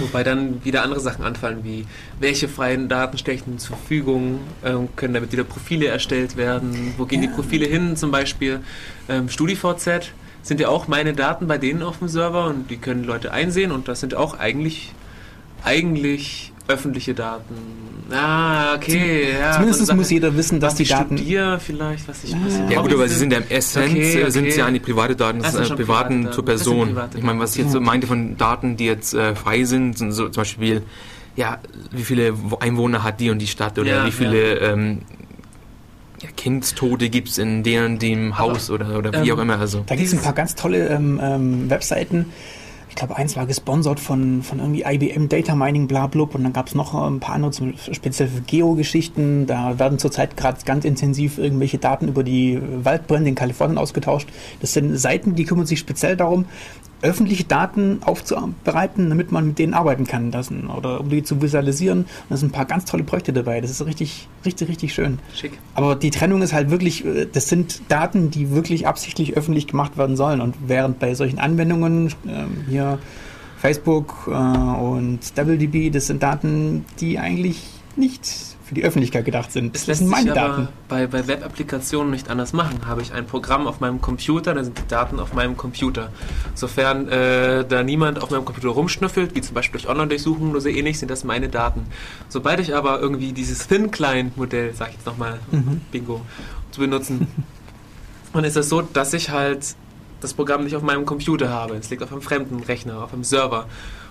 Wobei dann wieder andere Sachen anfallen, wie welche freien Daten stelle ich denn zur Verfügung, ähm, können damit wieder Profile erstellt werden, wo gehen die Profile hin, zum Beispiel ähm, StudiVZ sind ja auch meine Daten bei denen auf dem Server und die können Leute einsehen und das sind auch eigentlich eigentlich öffentliche Daten. Ah, okay, ja. Zumindest so muss jeder wissen, dass was die ich Daten. studiere vielleicht, was ich Ja, im Ja gut, aber sie sind ja im Essenz, Okay, äh, sind okay. sie ja eigentlich private Daten, das Das sind sind äh, privaten private zur Daten. Sind Person. private Ich meine, was ich jetzt so meinte von Daten, die jetzt äh, frei sind, sind so zum Beispiel, ja, wie viele Wo- Einwohner hat die und die Stadt oder Ja, wie viele ähm, ja, Kindstote gibt es in der und dem Haus oder, oder wie ähm, auch immer. Also. Da gibt es ein paar ganz tolle ähm, ähm, Webseiten. Ich glaube, eins war gesponsert von, von irgendwie IBM Data Mining, bla blub. Und dann gab es noch äh, ein paar andere, zum, speziell für Geo-Geschichten. Da werden zurzeit gerade ganz intensiv irgendwelche Daten über die Waldbrände in Kalifornien ausgetauscht. Das sind Seiten, die kümmern sich speziell darum, öffentliche Daten aufzubereiten, damit man mit denen arbeiten kann lassen oder um die zu visualisieren. Und da sind ein paar ganz tolle Projekte dabei. Das ist richtig, richtig, richtig schön. Schick. Aber die Trennung ist halt wirklich, äh, das sind Daten, die wirklich absichtlich öffentlich gemacht werden sollen. Und während bei solchen Anwendungen, ähm, hier Facebook äh, und WDB, das sind Daten, die eigentlich nicht für die Öffentlichkeit gedacht sind. Es Das sind meine Daten. bei, bei Web-Applikationen nicht anders machen. Habe ich ein Programm auf meinem Computer, dann sind die Daten auf meinem Computer. Sofern äh, da niemand auf meinem Computer rumschnüffelt, wie zum Beispiel durch Online-Durchsuchungen oder so ähnlich, sind das meine Daten. Sobald ich aber irgendwie dieses Thin-Client-Modell, sag ich jetzt nochmal, Mhm. Bingo, zu benutzen, [LAUGHS] dann ist es so, dass ich halt das Programm nicht auf meinem Computer habe. Es liegt auf einem fremden Rechner, auf einem Server.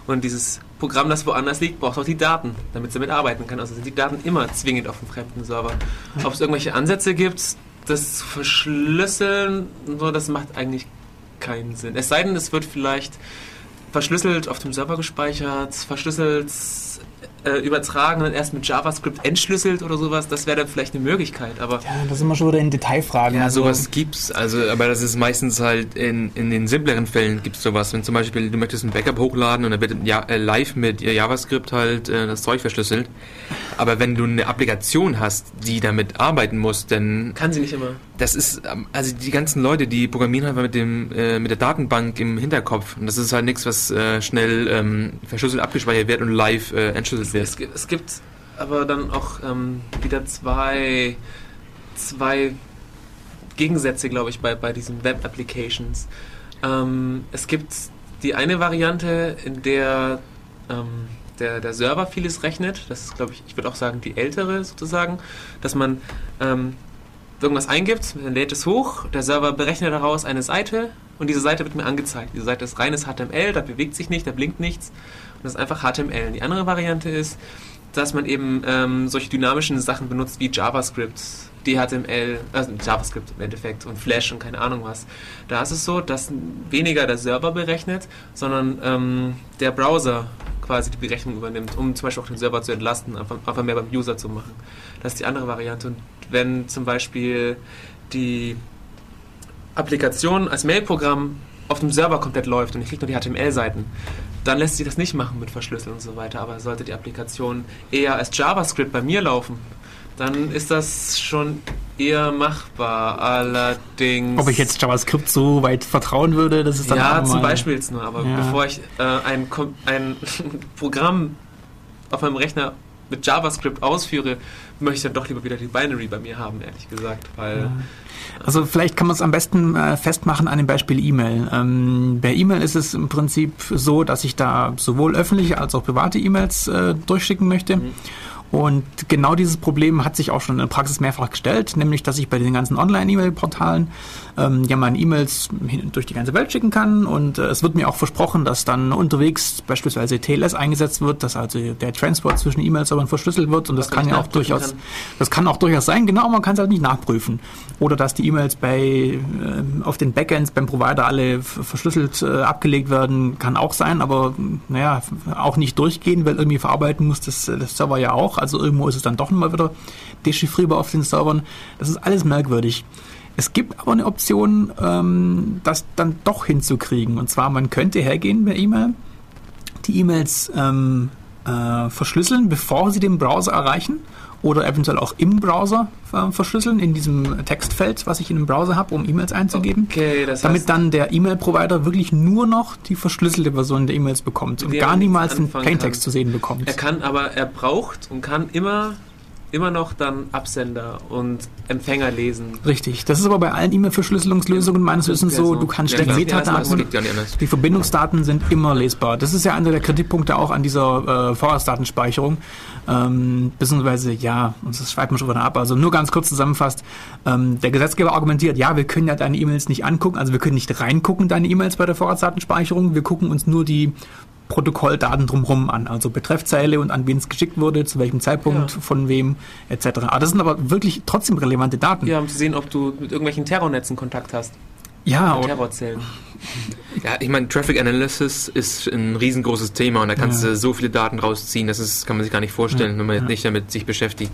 Und dieses Programm, das woanders liegt, braucht auch die Daten, damit es damit arbeiten kann. Also sind die Daten immer zwingend auf dem fremden Server. Ob es irgendwelche Ansätze gibt, das zu verschlüsseln, so, das macht eigentlich keinen Sinn. Es sei denn, es wird vielleicht verschlüsselt auf dem Server gespeichert, verschlüsselt äh, übertragen und erst mit JavaScript entschlüsselt oder sowas. Das wäre dann vielleicht eine Möglichkeit, aber Ja, das sind wir schon wieder in Detailfragen. Ja, Also, sowas gibt's, also, aber das ist meistens halt in, in den simpleren Fällen gibt's sowas. Wenn zum Beispiel du möchtest ein Backup hochladen und dann wird ja, äh, live mit äh, JavaScript halt äh, das Zeug verschlüsselt. Aber wenn du eine Applikation hast, die damit arbeiten muss, dann kann sie nicht immer. das ist, ähm, also die ganzen Leute, die programmieren einfach mit dem, äh, mit der Datenbank im Hinterkopf. Und das ist halt nichts, was äh, schnell ähm, verschlüsselt abgespeichert wird und live äh, entschlüsselt Es gibt, es gibt aber dann auch ähm, wieder zwei, zwei Gegensätze, glaube ich, bei, bei diesen Web-Applications. Ähm, es gibt die eine Variante, in der ähm, der, der Server vieles rechnet. Das ist, glaube ich, ich würde auch sagen, die ältere sozusagen, dass man ähm, irgendwas eingibt, dann lädt es hoch, der Server berechnet daraus eine Seite und diese Seite wird mir angezeigt. Diese Seite ist reines HTML, da bewegt sich nicht, da blinkt nichts das ist einfach HTML. Die andere Variante ist, dass man eben ähm, solche dynamischen Sachen benutzt wie JavaScript, DHTML, also JavaScript im Endeffekt und Flash und keine Ahnung was. Da ist es so, dass weniger der Server berechnet, sondern ähm, der Browser quasi die Berechnung übernimmt, um zum Beispiel auch den Server zu entlasten, einfach, einfach mehr beim User zu machen. Das ist die andere Variante. Und wenn zum Beispiel die Applikation als Mailprogramm auf dem Server komplett läuft und ich kriege nur die HTML-Seiten, dann lässt sich das nicht machen mit Verschlüsseln und so weiter. Aber sollte die Applikation eher als JavaScript bei mir laufen, dann ist das schon eher machbar. Allerdings. ob ich jetzt JavaScript so weit vertrauen würde, das ist dann ja, zum Beispiel jetzt nur, aber Ja. bevor ich äh, ein, ein [LAUGHS] Programm auf meinem Rechner mit JavaScript ausführe, möchte ich dann doch lieber wieder die Binary bei mir haben, ehrlich gesagt, weil Also vielleicht kann man es am besten äh, festmachen an dem Beispiel E-Mail. Ähm, bei E-Mail ist es im Prinzip so, dass ich da sowohl öffentliche als auch private E-Mails äh, durchschicken möchte. Mhm. Und genau dieses Problem hat sich auch schon in der Praxis mehrfach gestellt, nämlich dass ich bei den ganzen Online-E-Mail-Portalen ähm, ja meine E-Mails durch die ganze Welt schicken kann und äh, es wird mir auch versprochen, dass dann unterwegs beispielsweise TLS eingesetzt wird, dass also der Transport zwischen E-Mail-Servern verschlüsselt wird und das man kann ja auch durchaus, kann. das kann auch durchaus sein, genau, man kann es halt nicht nachprüfen. Oder dass die E-Mails bei äh, auf den Backends beim Provider alle verschlüsselt äh, abgelegt werden, kann auch sein, aber naja, auch nicht durchgehen, weil irgendwie verarbeiten muss das, das Server ja auch. Also irgendwo ist es dann doch mal wieder dechiffrierbar auf den Servern. Das ist alles merkwürdig. Es gibt aber eine Option, ähm, das dann doch hinzukriegen. Und zwar, man könnte hergehen per E-Mail, die E-Mails ähm, äh, verschlüsseln, bevor sie den Browser erreichen oder eventuell auch im Browser äh, verschlüsseln, in diesem Textfeld, was ich in dem Browser habe, um E-Mails einzugeben. Okay, das Damit heißt, dann der E-Mail-Provider wirklich nur noch die verschlüsselte Version der E-Mails bekommt und gar damit niemals den Plaintext kann. zu sehen bekommt. er kann aber, er braucht und kann immer, immer noch dann Absender und Empfänger lesen. Richtig. Das ist aber bei allen E-Mail-Verschlüsselungslösungen meines Wissens so, du kannst Ja, die Metadaten, die Verbindungsdaten sind immer lesbar. Das ist ja einer der Kritikpunkte auch an dieser äh, Vorratsdatenspeicherung. Ähm, beziehungsweise, ja, und das schweift man schon wieder ab. Also nur ganz kurz zusammenfasst. Ähm, der Gesetzgeber argumentiert, ja, wir können ja deine E-Mails nicht angucken, also wir können nicht reingucken, deine E-Mails bei der Vorratsdatenspeicherung. Wir gucken uns nur die Protokolldaten drumherum an, also Betreffzeile und an wen es geschickt wurde, zu welchem Zeitpunkt, Ja. von wem, etc. Aber das sind aber wirklich trotzdem relevante Daten. Ja, um zu sehen, ob du mit irgendwelchen Terrornetzen Kontakt hast. Ja, und- Terrorzellen. [LAUGHS] Ja, ich meine, Traffic Analysis ist ein riesengroßes Thema und da kannst Ja. du so viele Daten rausziehen, das ist, kann man sich gar nicht vorstellen, Ja, wenn man jetzt ja. nicht damit sich beschäftigt.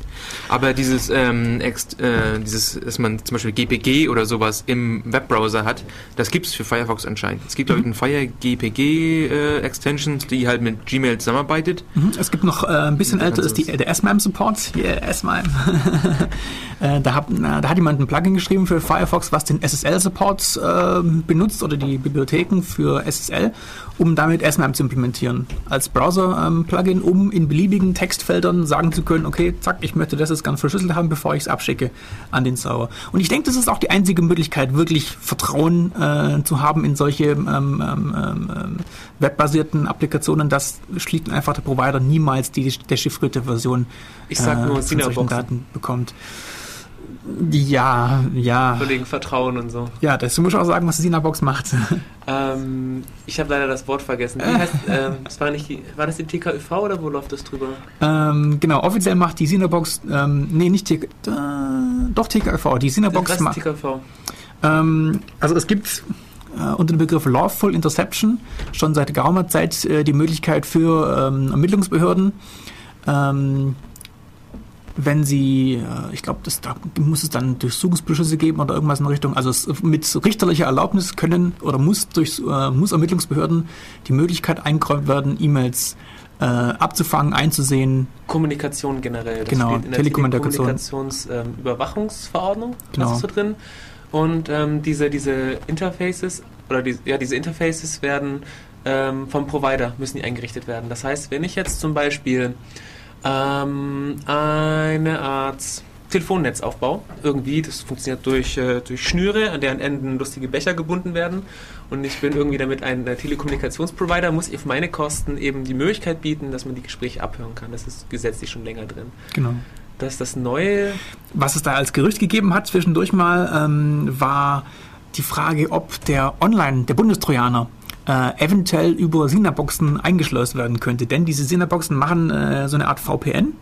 Aber dieses, ähm, ext, äh, dieses, dass man zum Beispiel GPG oder sowas im Webbrowser hat, das gibt es für Firefox anscheinend. Es gibt, glaube ich, einen Fire GPG äh, Extension, die halt mit Gmail zusammenarbeitet. Mhm. Es gibt noch äh, ein bisschen Da älter ist die, der S-MIME-Support. Yeah, S-MIME. [LAUGHS] äh, da, hat, na, da hat jemand ein Plugin geschrieben für Firefox, was den SSL-Support äh, benutzt oder die Bibliotheken für SSL, um damit S-MIME zu implementieren. Als Browser-Plugin, um in beliebigen Textfeldern sagen zu können, okay, zack, ich möchte das jetzt ganz verschlüsselt haben, bevor ich es abschicke an den Server. Und ich denke, das ist auch die einzige Möglichkeit, wirklich Vertrauen äh, zu haben in solche ähm, ähm, ähm, ähm, webbasierten Applikationen, dass schlicht und einfach der Provider niemals die dechiffrierte Version Ich sag nur von solchen Sinaboxen. Daten bekommt. Ja, ja. Kollegen Vertrauen und so. Ja, das muss ich auch sagen, was die Sinabox macht. [LAUGHS] Ähm, ich habe leider das Wort vergessen. Wie heißt, [LAUGHS] ähm, das war, nicht, die- war das die TKÜV oder wo läuft das drüber? ähm, genau, offiziell macht die Sinabox, ähm, nee, nicht TK, äh, doch TKV, die Sinabox Was ist macht, TKÜV? ähm, also es gibt äh, unter dem Begriff Lawful Interception schon seit geraumer Zeit äh, die Möglichkeit für ähm, Ermittlungsbehörden, ähm, wenn sie, äh, ich glaube, da muss es dann Durchsuchungsbeschlüsse geben oder irgendwas in Richtung. Also es, mit richterlicher Erlaubnis können oder muss durch äh, muss Ermittlungsbehörden die Möglichkeit eingeräumt werden, E-Mails äh, abzufangen, einzusehen. Kommunikation generell. Genau, Telekommunikation. Telekommunikationsüberwachungsverordnung, Genau. das ist so drin. Und ähm, diese, diese Interfaces, oder die, ja, diese Interfaces werden ähm, vom Provider, müssen die eingerichtet werden. Das heißt, wenn ich jetzt zum Beispiel ähm, eine Art Telefonnetz aufbaue, irgendwie, das funktioniert durch, äh, durch Schnüre, an deren Enden lustige Becher gebunden werden und ich bin irgendwie damit ein äh, Telekommunikationsprovider, muss ich auf meine Kosten eben die Möglichkeit bieten, dass man die Gespräche abhören kann. Das ist gesetzlich schon länger drin. Genau. Das ist das Neue. Was es da als Gerücht gegeben hat zwischendurch mal, ähm, war die Frage, ob der Online, der Bundestrojaner, äh, eventuell über Sinaboxen eingeschleust werden könnte. Denn diese Sinaboxen machen äh, so eine Art VPN,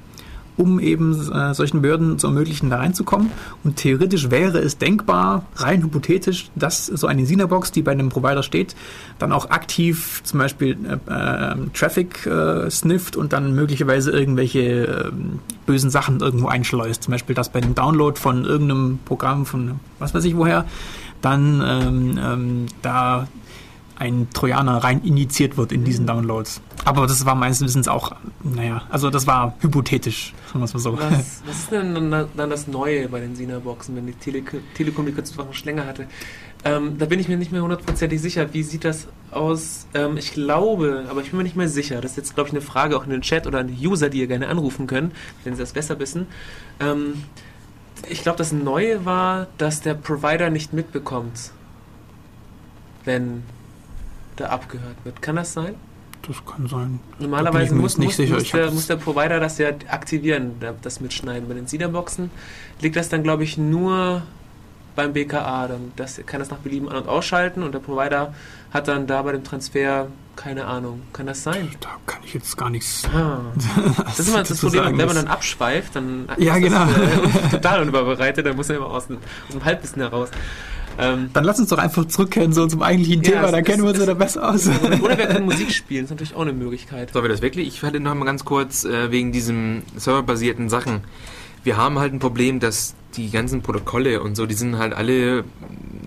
um eben äh, solchen Behörden zu ermöglichen, da reinzukommen. Und theoretisch wäre es denkbar, rein hypothetisch, dass so eine Sinabox, die bei einem Provider steht, dann auch aktiv zum Beispiel äh, äh, Traffic äh, snifft und dann möglicherweise irgendwelche äh, bösen Sachen irgendwo einschleust. Zum Beispiel, dass bei dem Download von irgendeinem Programm von was weiß ich woher, dann ähm, ähm, da ein Trojaner rein injiziert wird in diesen Downloads. Aber das war meines Wissens auch, naja, also das war hypothetisch, sagen wir es mal so. Was, [LAUGHS] was ist denn dann, dann das Neue bei den Sina-Boxen, wenn die Tele Telekommunikationssachen schon länger hatte? Ähm, da bin ich mir nicht mehr hundertprozentig sicher. Wie sieht das aus? Ähm, ich glaube, aber ich bin mir nicht mehr sicher. Das ist jetzt, glaube ich, eine Frage auch in den Chat oder an die User, die ihr gerne anrufen können, wenn sie das besser wissen. Ähm, ich glaube, das Neue war, dass der Provider nicht mitbekommt, wenn da abgehört wird. Kann das sein? Das kann sein. Normalerweise muss, muss, muss, der, muss der Provider das ja aktivieren, da- das Mitschneiden. Bei den SIDA-Boxen liegt das dann, glaube ich, nur beim BKA. Dann das kann das nach Belieben an- und ausschalten und der Provider hat dann da bei dem Transfer keine Ahnung. Kann das sein? Da kann ich jetzt gar nichts. Ah. Das ist [LAUGHS] immer das Problem, wenn man dann abschweift, dann Ja, ist genau. das, äh, [LAUGHS] total unüberbereitet, dann muss er immer aus dem, aus dem Halbwissen heraus. Ähm, Dann lass uns doch einfach zurückkehren so zum eigentlichen Ja, Thema, es- dann kennen es- wir uns ja besser aus. [LAUGHS] oder wir können Musik spielen, ist natürlich auch eine Möglichkeit. Sollen wir das wirklich? Ich hatte noch mal ganz kurz äh, wegen diesen serverbasierten Sachen. Wir haben halt ein Problem, dass die ganzen Protokolle und so, die sind halt alle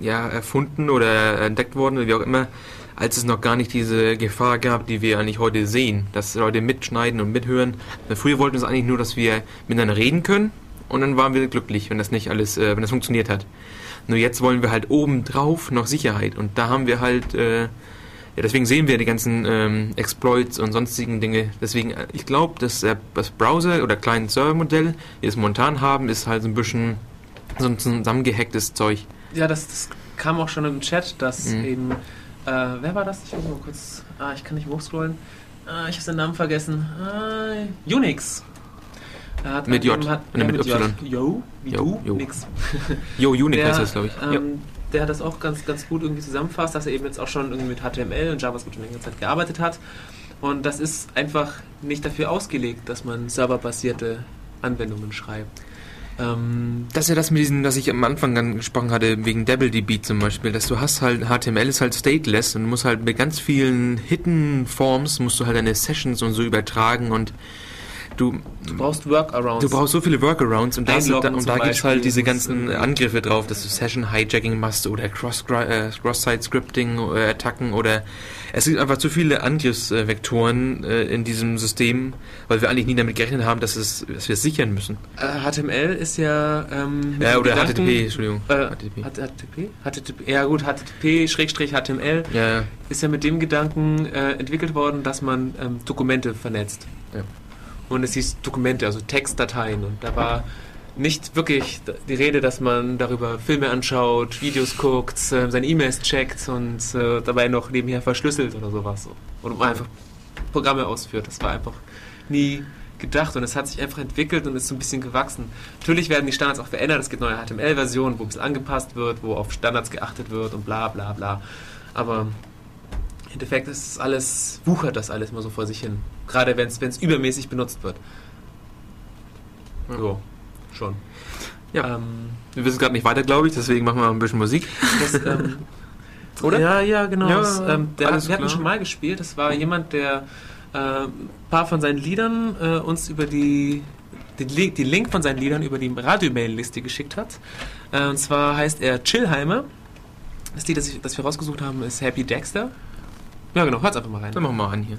ja, erfunden oder entdeckt worden oder wie auch immer, als es noch gar nicht diese Gefahr gab, die wir eigentlich heute sehen, dass Leute mitschneiden und mithören. Weil früher wollten wir es eigentlich nur, dass wir miteinander reden können und dann waren wir glücklich, wenn das nicht alles, äh, wenn das funktioniert hat. Nur jetzt wollen wir halt obendrauf noch Sicherheit und da haben wir halt äh, ja, deswegen sehen wir die ganzen ähm, Exploits und sonstigen Dinge. Deswegen, äh, ich glaube, dass äh, das Browser- oder Client-Server-Modell, wie wir es momentan haben, ist halt so ein bisschen so ein zusammengehacktes Zeug. Ja, das, das kam auch schon im Chat, dass Mhm. eben. Äh, wer war das? Ich muss mal kurz. Ah, ich kann nicht hochscrollen. Ah, ich habe den Namen vergessen. Ah, Unix. Hat Mit J. Hat, Nee, mit mit. Y. Yo, wie Jo, du? jo. Nix. [LAUGHS] Jo, Unit Der, heißt das, glaube ich. ja. ähm, der hat das auch ganz, ganz gut irgendwie zusammenfasst, dass er eben jetzt auch schon irgendwie mit HTML und JavaScript schon längere Zeit gearbeitet hat. Und das ist einfach nicht dafür ausgelegt, dass man serverbasierte Anwendungen schreibt. Ähm, Das ist ja das mit diesen, was ich am Anfang gesprochen hatte, wegen DoubleDB zum Beispiel, dass du hast halt, HTML ist halt stateless und musst halt mit ganz vielen Hidden Forms musst du halt deine Sessions und so übertragen und du, du brauchst Workarounds. Du brauchst so viele Workarounds und da, sind- Einloggen da, und da gibt es halt diese das ganzen äh, Angriffe drauf, dass du Session-Hijacking machst oder Cross- äh, Cross-Site-Scripting-Attacken oder es gibt einfach zu viele Angriffsvektoren äh, in diesem System, weil wir eigentlich nie damit gerechnet haben, dass, es, dass wir es sichern müssen. Äh, HTML ist ja. Ähm, Ja, oder Gedanken- HTTP, Entschuldigung. Äh, HTTP. HTTP? HTTP? Ja, gut, HTTP, Schrägstrich HTML Ja, ja. ist ja mit dem Gedanken äh, entwickelt worden, dass man ähm, Dokumente vernetzt. Ja. Und es hieß Dokumente, also Textdateien. Und da war nicht wirklich die Rede, dass man darüber Filme anschaut, Videos guckt, äh, seine E-Mails checkt und äh, dabei noch nebenher verschlüsselt oder sowas. Oder einfach Programme ausführt. Das war einfach nie gedacht und es hat sich einfach entwickelt und ist so ein bisschen gewachsen. Natürlich werden die Standards auch verändert. Es gibt neue HTML-Versionen, wo ein bisschen angepasst wird, wo auf Standards geachtet wird und bla bla bla. Aber im Endeffekt ist es alles, wuchert das alles mal so vor sich hin. Gerade wenn es übermäßig benutzt wird. Ja. So, schon. Ja. Ähm, Wir wissen gerade nicht weiter, glaube ich, deswegen machen wir mal ein bisschen Musik. das, ähm, [LAUGHS] Oder? Ja, ja, genau. Ja, das, ähm, der, wir hatten klar. schon mal gespielt. Das war jemand, der äh, ein paar von seinen Liedern äh, uns über die den Link, den Link von seinen Liedern über die Radio-Mail-Liste geschickt hat. Äh, und zwar heißt er Chillheimer. Das Lied, das, ich, das wir rausgesucht haben, ist Happy Dexter. Ja, genau, hört's einfach mal rein. Dann machen wir mal an hier.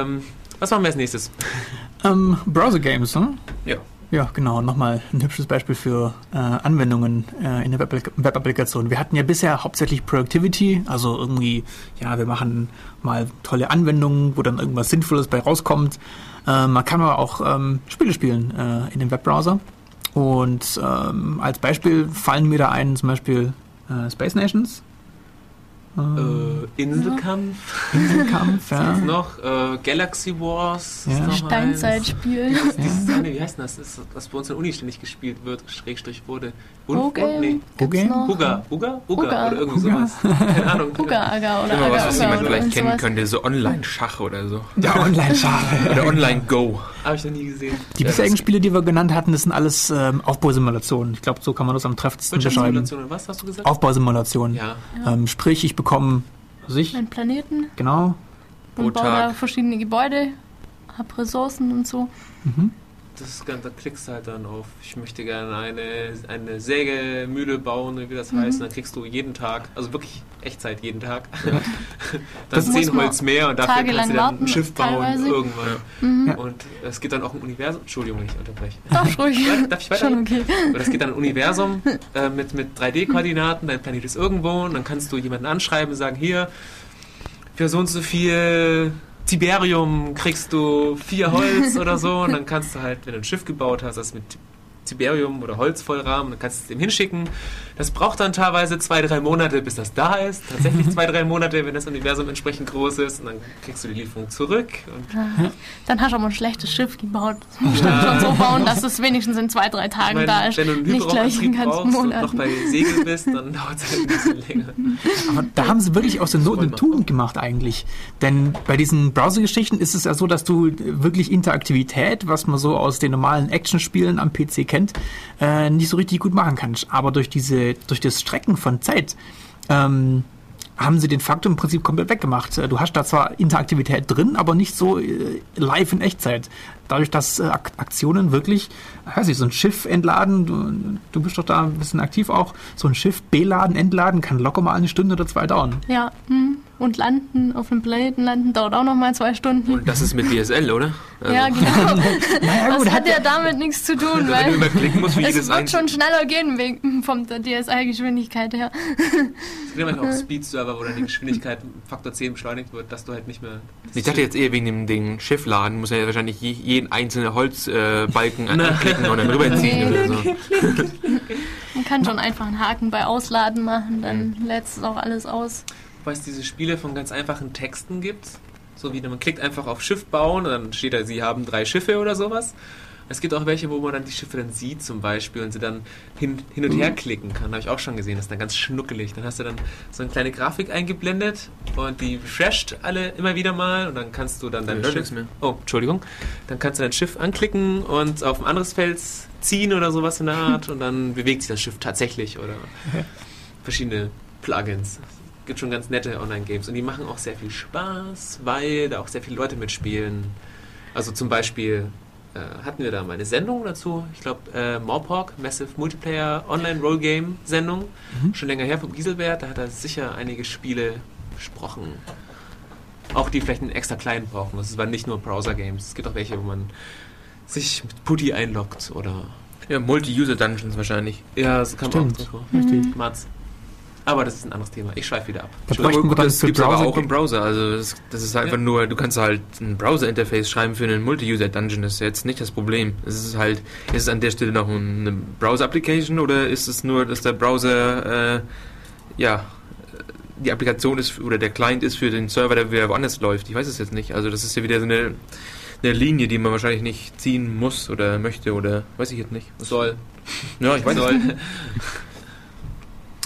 Ähm, was machen wir als nächstes? Ähm, Browser Games, ne? Ja. Ja, genau. Nochmal ein hübsches Beispiel für äh, Anwendungen äh, in der Web- Web-Applikation. Wir hatten ja bisher hauptsächlich Productivity, also irgendwie, ja, wir machen mal tolle Anwendungen, wo dann irgendwas Sinnvolles bei rauskommt. Äh, man kann aber auch ähm, Spiele spielen äh, in dem Webbrowser. Und ähm, als Beispiel fallen mir da ein, zum Beispiel äh, Space Nations. Ähm, Äh, Inselkampf. [LAUGHS] Inselkampf, ja. Was noch? Äh, Galaxy Wars. Ja. Ist Steinzeitspiel. eins. Dieses eine, wie heißt denn das? das? ist- Was bei uns in der Uni ständig gespielt wird, Schrägstrich wurde. Und, und, nee. Noch. Huga, Huga, Huga, Huga. oder Huga. sowas. [LAUGHS] Keine Ahnung. Huga-Aga oder Immer was, was Aga-Uga jemand oder vielleicht irgend kennen könnte, so Online-Schach oder so. Ja, Online-Schach. Oder Online-Go. Habe ich noch nie gesehen. Die Ja, bisherigen Spiele, die wir genannt hatten, das sind alles ähm, Aufbausimulationen. Ich glaube, so kann man das am treffendsten beschreiben. Was hast du gesagt? Aufbausimulationen. Ja. Ähm, sprich, ich bekomme sich, Einen Planeten genau. Und baue da verschiedene Gebäude, hab Ressourcen und so. Mhm. Das ist ganz, da klickst du halt dann auf, ich möchte gerne eine, eine Sägemühle bauen, wie das Mhm. heißt. Und dann kriegst du jeden Tag, also wirklich Echtzeit jeden Tag, [LAUGHS] Das dann zehn Holz mehr und dafür kannst du dann ein Schiff bauen teilweise. irgendwann. Mhm. Ja. Und es gibt dann auch ein Universum. Entschuldigung, ich unterbreche. Darf ruhig. [LAUGHS] Darf ich weiter? Schon okay. Oder es gibt dann ein Universum [LAUGHS] äh, mit, mit 3D-Koordinaten, dein Planet ist irgendwo und dann kannst du jemanden anschreiben und sagen, hier, für so und so viel Tiberium kriegst du vier Holz oder so und dann kannst du halt, wenn du ein Schiff gebaut hast, das mit Tiberium oder Holz vollrahmen, dann kannst du es dem hinschicken. Das braucht dann teilweise zwei, drei Monate, bis das da ist. Tatsächlich [LAUGHS] zwei, drei Monate, wenn das Universum entsprechend groß ist und dann kriegst du die Lieferung zurück und Dann hast du aber ein schlechtes Schiff gebaut. Das musst du schon so bauen, dass es wenigstens in zwei, drei Tagen meine, da ist. wenn du einen Nicht gleich in Hyperraumantrieb ganzen brauchst und noch bei Segel bist, dann [LAUGHS] dauert es halt ein bisschen länger. Aber da haben sie wirklich aus den Noten eine. Tugend gemacht eigentlich. Denn bei diesen Browser-Geschichten ist es ja so, dass du wirklich Interaktivität, was man so aus den normalen Actionspielen am PC kennt, äh, nicht so richtig gut machen kannst. Aber durch diese, durch das Strecken von Zeit ähm, haben sie den Faktor im Prinzip komplett weggemacht. Äh, Du hast da zwar Interaktivität drin, aber nicht so äh, live in Echtzeit. Dadurch, dass äh, Ak Aktionen wirklich, weiß ich, so ein Schiff entladen, du, du bist doch da ein bisschen aktiv auch, so ein Schiff beladen, entladen, kann locker mal eine Stunde oder zwei dauern. Ja, hm. Und landen, auf dem Planeten landen, dauert auch noch mal zwei Stunden. Und das ist mit DSL, oder? Also, ja, genau. [LAUGHS] Naja, Das hat ja damit nichts zu tun, Wenn du weil musst es jedes wird schon schneller gehen wegen von der DSL-Geschwindigkeit her. Es gibt manchmal [LAUGHS] auch Speed-Server, wo dann die Geschwindigkeit Faktor 10 beschleunigt wird, dass du halt nicht mehr. Ich dachte jetzt eher wegen dem Ding Schiffladen, muss er ja wahrscheinlich je, jeden einzelnen Holzbalken äh, [LAUGHS] anklicken und dann rüberziehen Nee. oder so. Man kann schon einfach einen Haken bei Ausladen machen, dann lädt es auch alles aus. Weil es diese Spiele von ganz einfachen Texten gibt. So wie man klickt einfach auf Schiff bauen und dann steht da, sie haben drei Schiffe oder sowas. Es gibt auch welche, wo man dann die Schiffe dann sieht zum Beispiel und sie dann hin, hin und her klicken kann. Habe ich auch schon gesehen. Das ist dann ganz schnuckelig. Dann hast du dann so eine kleine Grafik eingeblendet und die refresht alle immer wieder mal und dann kannst du dann dein hör Schiff... mehr. Oh, Entschuldigung. Dann kannst du dein Schiff anklicken und auf ein anderes Feld ziehen oder sowas in der Art [LAUGHS] und dann bewegt sich das Schiff tatsächlich oder [LAUGHS] verschiedene Plugins. Es gibt schon ganz nette Online-Games und die machen auch sehr viel Spaß, weil da auch sehr viele Leute mitspielen. Also zum Beispiel äh, hatten wir da mal eine Sendung dazu, ich glaube äh, Morpok, Massive Multiplayer Online Roll Game Sendung, schon länger her vom Gieselbert, da hat er sicher einige Spiele besprochen. Auch die vielleicht einen extra kleinen brauchen. Das waren nicht nur Browser-Games. Es gibt auch welche, wo man sich mit Putty einloggt oder. Ja, Multi-User-Dungeons wahrscheinlich. Ja, das kann man auch. Richtig. Mats. Aber das ist ein anderes Thema. Ich schweife wieder ab. Da das gibt es aber Browser- auch im Browser. Also das, das ist halt Ja. einfach nur, du kannst halt ein Browser-Interface schreiben für einen Multi-User-Dungeon. Das ist jetzt nicht das Problem. Es ist halt, ist es an der Stelle noch eine Browser-Application oder ist es nur, dass der Browser, äh, ja, die Applikation ist oder der Client ist für den Server, der wieder woanders läuft. Ich weiß es jetzt nicht. Also das ist ja wieder so eine, eine Linie, die man wahrscheinlich nicht ziehen muss oder möchte oder weiß ich jetzt nicht. Soll. Ja, ich weiß es Soll. [LAUGHS]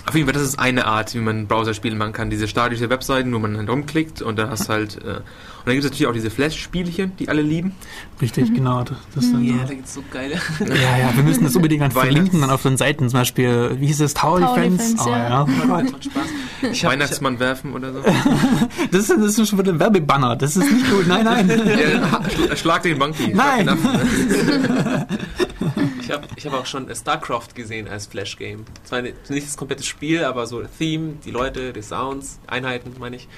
Auf jeden Fall, das ist eine Art, wie man Browser-Spiele machen kann. Diese statische Webseiten, wo man dann rumklickt und dann hast halt. Äh, und dann gibt es natürlich auch diese Flash-Spielchen, die alle lieben. Richtig, genau. Das, dann Ja, so. da gibt's so geile. ja, ja, wir müssen das unbedingt dann [LAUGHS] verlinken dann auf den Seiten. Zum Beispiel, wie hieß es, Tower, Tower Defense? Defense, oh, ja. ja. Oh hab, Weihnachtsmann werfen oder so. [LAUGHS] Das ist, das ist schon wieder ein Werbebanner. Das ist nicht gut. Nein, nein. [LAUGHS] ja, schlag den Monkey. Schlag Nein. den Affen. Ich habe ich hab auch schon StarCraft gesehen als Flash-Game. Zwar nicht nicht das komplette Spiel, aber so Theme, die Leute, die Sounds, Einheiten, meine ich.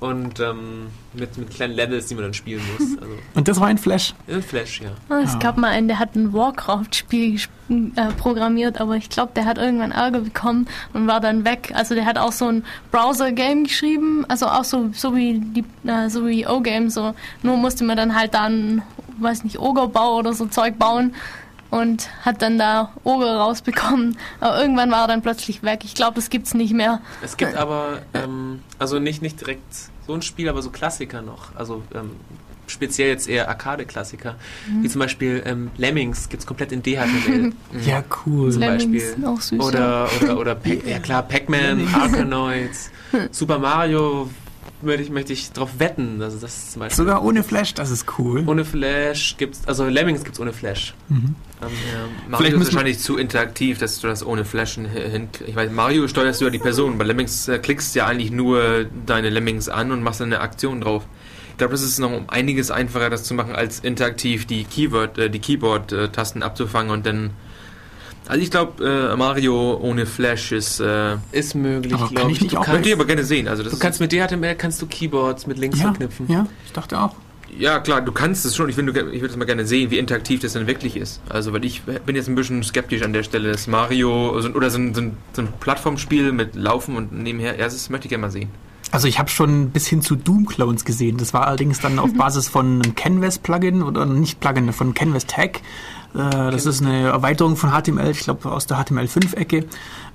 und ähm, mit, mit kleinen Levels, die man dann spielen muss. [LAUGHS] Also Und das war ein Flash. in Flash, ja. Ah, Es gab mal einen, der hat ein Warcraft-Spiel äh, programmiert, aber ich glaube, der hat irgendwann Ärger bekommen und war dann weg. Also der hat auch so ein Browser-Game geschrieben, also auch so, so wie die, äh, so wie O-Game, so. Nur musste man dann halt dann, weiß nicht, Ogerbau oder so Zeug bauen und hat dann da Oger rausbekommen. Aber irgendwann war er dann plötzlich weg. Ich glaube, das gibt's nicht mehr. Es gibt aber, ähm, also nicht, nicht direkt so ein Spiel, aber so Klassiker noch. Also ähm, speziell jetzt eher Arcade-Klassiker. Wie zum Beispiel ähm, Lemmings gibt es komplett in DHTML. [LAUGHS] Ja, cool. Zum Lemmings Beispiel. auch süß. Oder, oder, oder Pac ja klar, Pac-Man, Arkanoids, [LAUGHS] Super Mario möchte ich, möchte ich drauf wetten. Also das ist zum Beispiel. Sogar ohne Flash, das ist cool. ohne Flash gibt's, also Lemmings gibt's ohne Flash. Mhm. Ähm, Mario Vielleicht ist wahrscheinlich zu interaktiv, dass du das ohne Flashen hinkriegst. Ich weiß, Mario steuerst du ja die Person. Bei Lemmings äh, klickst du ja eigentlich nur deine Lemmings an und machst dann eine Aktion drauf. Ich glaube, das ist noch um einiges einfacher, das zu machen, als interaktiv die Keyword, äh, die Keyboard-Tasten abzufangen und dann. Also ich glaube, äh, Mario ohne Flash ist. Äh, ist möglich, Aber kann glaube ich ich. nicht Du auch kannst, Könnt ihr aber gerne sehen. Also das du kannst mit DHTML kannst du Keyboards mit Links Ja, verknüpfen. ja, ich dachte auch. Ja, klar, du kannst es schon. Ich, will ich würde es mal gerne sehen, wie interaktiv das denn wirklich ist. Also, weil ich bin jetzt ein bisschen skeptisch an der Stelle, dass Mario oder so ein, so, ein, so ein Plattformspiel mit Laufen und nebenher, ja, das möchte ich gerne mal sehen. Also ich habe schon bis hin zu Doom-Clones gesehen. Das war allerdings dann auf [LAUGHS] Basis von einem Canvas-Plugin oder nicht Plugin, von Canvas Tag. Äh, Das ist eine Erweiterung von HTML, ich glaube aus der HTML5-Ecke,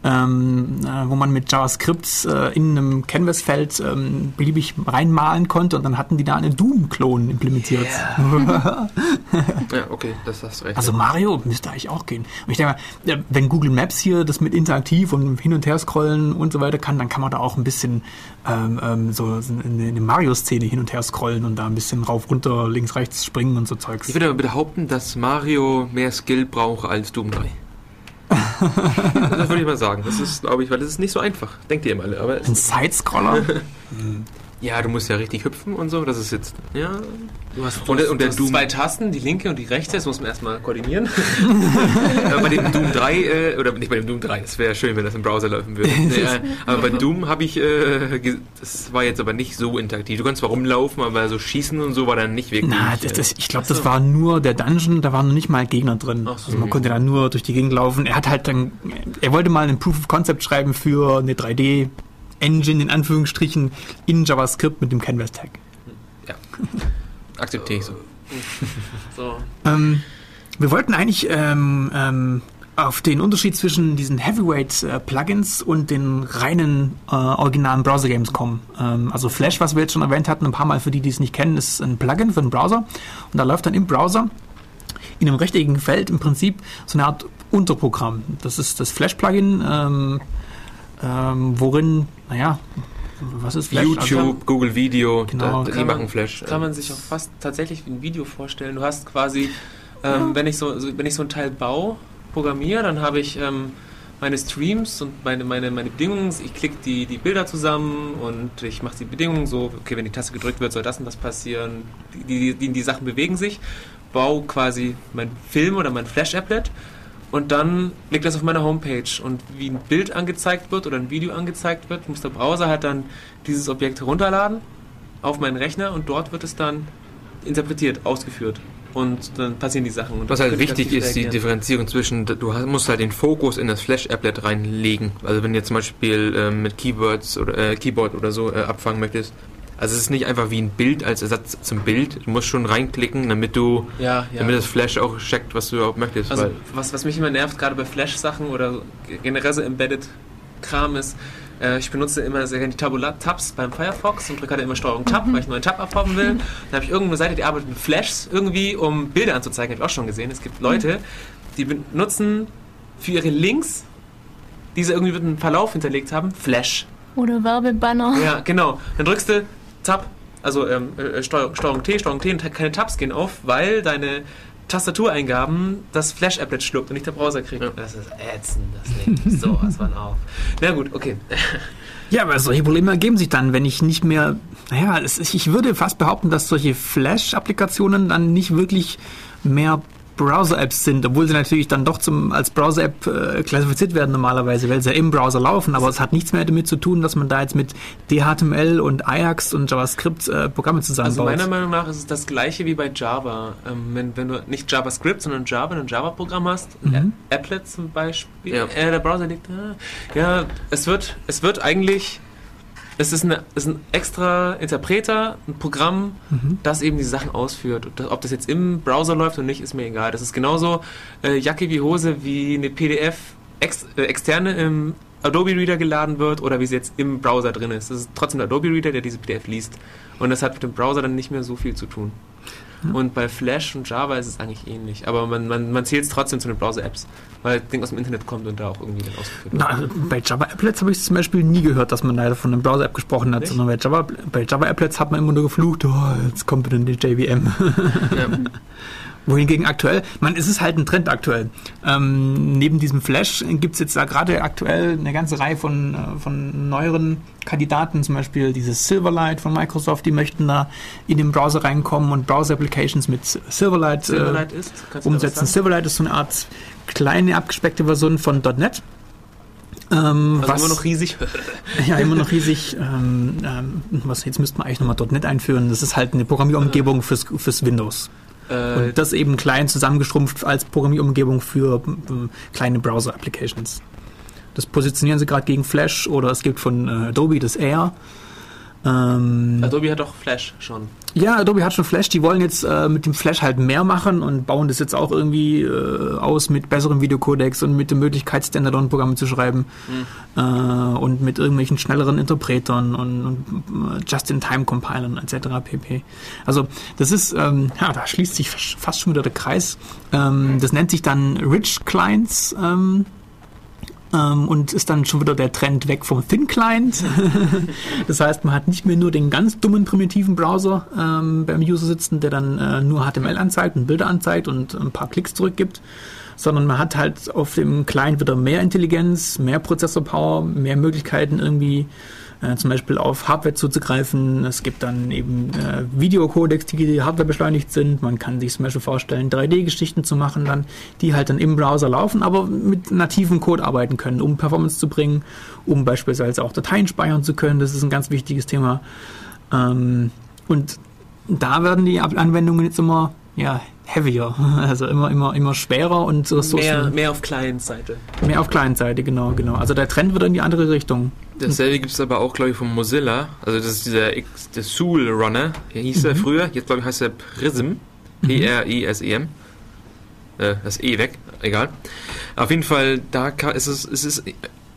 ähm, äh, wo man mit JavaScript äh, in einem Canvas-Feld ähm, beliebig reinmalen konnte und dann hatten die da einen Doom-Klon implementiert. [LAUGHS] Ja, okay, das hast du recht. Also Mario müsste eigentlich auch gehen. Und ich denke mal, wenn Google Maps hier das mit interaktiv und hin und her scrollen und so weiter kann, dann kann man da auch ein bisschen ähm, ähm, so eine Mario-Szene hin und her scrollen und da ein bisschen rauf, runter, links, rechts springen und so Zeugs. ich würde aber behaupten, dass Mario mehr Skill braucht als Doom 3. das würde ich mal sagen. Das ist, glaube ich, weil das ist nicht so einfach. Denkt ihr immer alle. Aber Ein es, Sidescroller? [LAUGHS] ja, du musst ja richtig hüpfen und so. Das ist jetzt, ja. Du hast, Und der- und der du hast Doom- zwei Tasten, die linke und die rechte, das muss man erstmal koordinieren. [LAUGHS] Bei dem Doom 3, äh, oder nicht bei dem Doom 3, das wäre schön, wenn das im Browser laufen würde. [LAUGHS] Äh, aber bei Doom habe ich, äh, das war jetzt aber nicht so interaktiv. Du kannst zwar rumlaufen, aber so schießen und so war dann nicht wirklich. Na, das, das, ich glaube, das war nur der Dungeon, da waren noch nicht mal Gegner drin. So. Also man konnte da nur durch die Gegend laufen. Er hat halt dann, er wollte mal einen Proof of Concept schreiben für eine 3D Engine in Anführungsstrichen in JavaScript mit dem Canvas Tag. ja. [LAUGHS] Akzeptiere ich so. [LAUGHS] So. Ähm, wir wollten eigentlich ähm, ähm, auf den Unterschied zwischen diesen Heavyweight-Plugins und den reinen äh, originalen Browser-Games kommen. Ähm, also Flash, was wir jetzt schon erwähnt hatten, ein paar Mal für die, die es nicht kennen, ist ein Plugin für den Browser. Und da läuft dann im Browser in einem rechteckigen Feld im Prinzip so eine Art Unterprogramm. Das ist das Flash-Plugin, ähm, ähm, worin, naja, was ist Flash? YouTube, Google Video, Genau. da, die Kann man- machen Flash. Kann man sich auch fast tatsächlich wie ein Video vorstellen. Du hast quasi, ähm, wenn, ich so, so, wenn ich so ein Teil baue, programmiere, dann habe ich ähm, meine Streams und meine, meine, meine Bedingungen. Ich klicke die, die Bilder zusammen und ich mache die Bedingungen so, okay, wenn die Taste gedrückt wird, soll das und das passieren. Die, die, die, die Sachen bewegen sich. Baue quasi mein Film oder mein Flash-Applet und dann liegt das auf meiner Homepage. Und wie ein Bild angezeigt wird oder ein Video angezeigt wird, muss der Browser halt dann dieses Objekt herunterladen auf meinen Rechner und dort wird es dann interpretiert, ausgeführt. Und dann passieren die Sachen. Und Was halt wichtig ist, die reagieren. Differenzierung zwischen, du musst halt den Fokus in das Flash-Applet reinlegen. Also wenn du jetzt zum Beispiel ähm, mit Keywords oder äh, Keyboard oder so äh, abfangen möchtest. Also es ist nicht einfach wie ein Bild als Ersatz zum Bild. Du musst schon reinklicken, damit du, Ja, ja. damit das Flash auch checkt, was du überhaupt möchtest. Also was, was mich immer nervt, gerade bei Flash-Sachen oder generell so Embedded-Kram ist, äh, ich benutze immer sehr gerne die Tabula-Tabs beim Firefox und drücke halt immer Steuerung Tab, weil ich einen neuen Tab abhaben will. Dann habe ich irgendeine Seite, die arbeitet mit Flashs irgendwie, um Bilder anzuzeigen, habe ich auch schon gesehen. Es gibt Leute, die benutzen für ihre Links, die sie irgendwie mit einem Verlauf hinterlegt haben, Flash. Oder Werbebanner. Ja, genau. Dann drückst du Tab, also ähm, äh, Steuerung, Steuerung T, Steuerung T und keine Tabs gehen auf, weil deine Tastatureingaben das Flash-Applet schluckt und nicht der Browser kriegt. Ja. Das ist ätzend, das Ding. So, [LAUGHS] was von auf. Na gut, okay. Ja, aber solche Probleme ergeben sich dann, wenn ich nicht mehr, naja, es, ich würde fast behaupten, dass solche Flash-Applikationen dann nicht wirklich mehr Browser-Apps sind, obwohl sie natürlich dann doch zum, als Browser-App äh, klassifiziert werden normalerweise, weil sie ja im Browser laufen, aber es hat nichts mehr damit zu tun, dass man da jetzt mit DHTML und Ajax und JavaScript äh, Programme zusammenbaut. Also meiner Meinung nach ist es das gleiche wie bei Java. Ähm, wenn, wenn du nicht JavaScript, sondern Java, ein Java-Programm hast, Mhm. ein Applet zum Beispiel, Ja. äh, der Browser liegt da. Ja, es wird, es wird eigentlich, es ist, eine, es ist ein extra Interpreter, ein Programm, Mhm. das eben die Sachen ausführt. Ob das jetzt im Browser läuft oder nicht, ist mir egal. Das ist genauso äh, Jacke wie Hose, wie eine PDF ex, äh, externe im Adobe Reader geladen wird oder wie sie jetzt im Browser drin ist. Das ist trotzdem der Adobe Reader, der diese PDF liest. Und das hat mit dem Browser dann nicht mehr so viel zu tun. Und bei Flash und Java ist es eigentlich ähnlich. Aber man, man, man zählt es trotzdem zu den Browser-Apps, weil das Ding aus dem Internet kommt und da auch irgendwie dann ausgeführt wird. Na, also bei Java Applets habe ich zum Beispiel nie gehört, dass man leider von einem Browser-App gesprochen hat, Nicht? sondern bei Java, bei Java Applets hat man immer nur geflucht, oh, jetzt kommt wieder die JVM. [LAUGHS] Wohingegen aktuell, man ist es halt ein Trend aktuell. Ähm, neben diesem Flash gibt es jetzt da gerade aktuell eine ganze Reihe von, äh, von neueren Kandidaten, zum Beispiel dieses Silverlight von Microsoft, die möchten da in den Browser reinkommen und Browser-Applications mit Silverlight, Silverlight äh, ist, umsetzen. Silverlight ist so eine Art kleine abgespeckte Version von .NET. Ähm, Also was, immer noch riesig. [LAUGHS] ja, immer noch riesig. Ähm, ähm, was, jetzt müsste man eigentlich nochmal .NET einführen. Das ist halt eine Programmierumgebung fürs, fürs Windows. Äh, Und das eben klein zusammengeschrumpft als Programmierumgebung für ähm, kleine Browser-Applications. Das positionieren sie gerade gegen Flash oder es gibt von äh, Adobe das Air. Ähm, Adobe hat auch Flash schon. Ja, Adobe hat schon Flash. Die wollen jetzt äh, mit dem Flash halt mehr machen und bauen das jetzt auch irgendwie äh, aus mit besseren Videocodecs und mit der Möglichkeit, Standalone-Programme zu schreiben äh, und mit irgendwelchen schnelleren Interpretern und, und äh, Just-in-Time-Compilern etc. pp. Also das ist, ähm, ja, da schließt sich fast schon wieder der Kreis. Ähm, das nennt sich dann Rich Clients. Ähm, ähm, und ist dann schon wieder der Trend weg vom Thin Client. [LAUGHS] das heißt, man hat nicht mehr nur den ganz dummen primitiven Browser ähm, beim User sitzen, der dann äh, nur HTML anzeigt und Bilder anzeigt und ein paar Klicks zurückgibt, sondern man hat halt auf dem Client wieder mehr Intelligenz, mehr Prozessorpower, mehr Möglichkeiten irgendwie äh, zum Beispiel auf Hardware zuzugreifen. Es gibt dann eben äh, Videocodecs, die Hardware beschleunigt sind. Man kann sich zum Beispiel vorstellen, 3D-Geschichten zu machen, dann, die halt dann im Browser laufen, aber mit nativen Code arbeiten können, um Performance zu bringen, um beispielsweise auch Dateien speichern zu können. Das ist ein ganz wichtiges Thema. Ähm, und da werden die Anwendungen jetzt immer ja, heavier, [LAUGHS] also immer, immer, immer schwerer und Ressourcen Mehr, mehr auf Client-Seite. mehr auf Client-Seite, genau, genau. Also der Trend wird in die andere Richtung. Dasselbe gibt es aber auch, glaube ich, von Mozilla. Also das ist dieser X, der Soul Runner. Der hieß er früher. Jetzt, glaube ich, heißt er Prism. P-R-I-S-E-M. Äh, das E weg. Egal. Auf jeden Fall, da ist es, es ist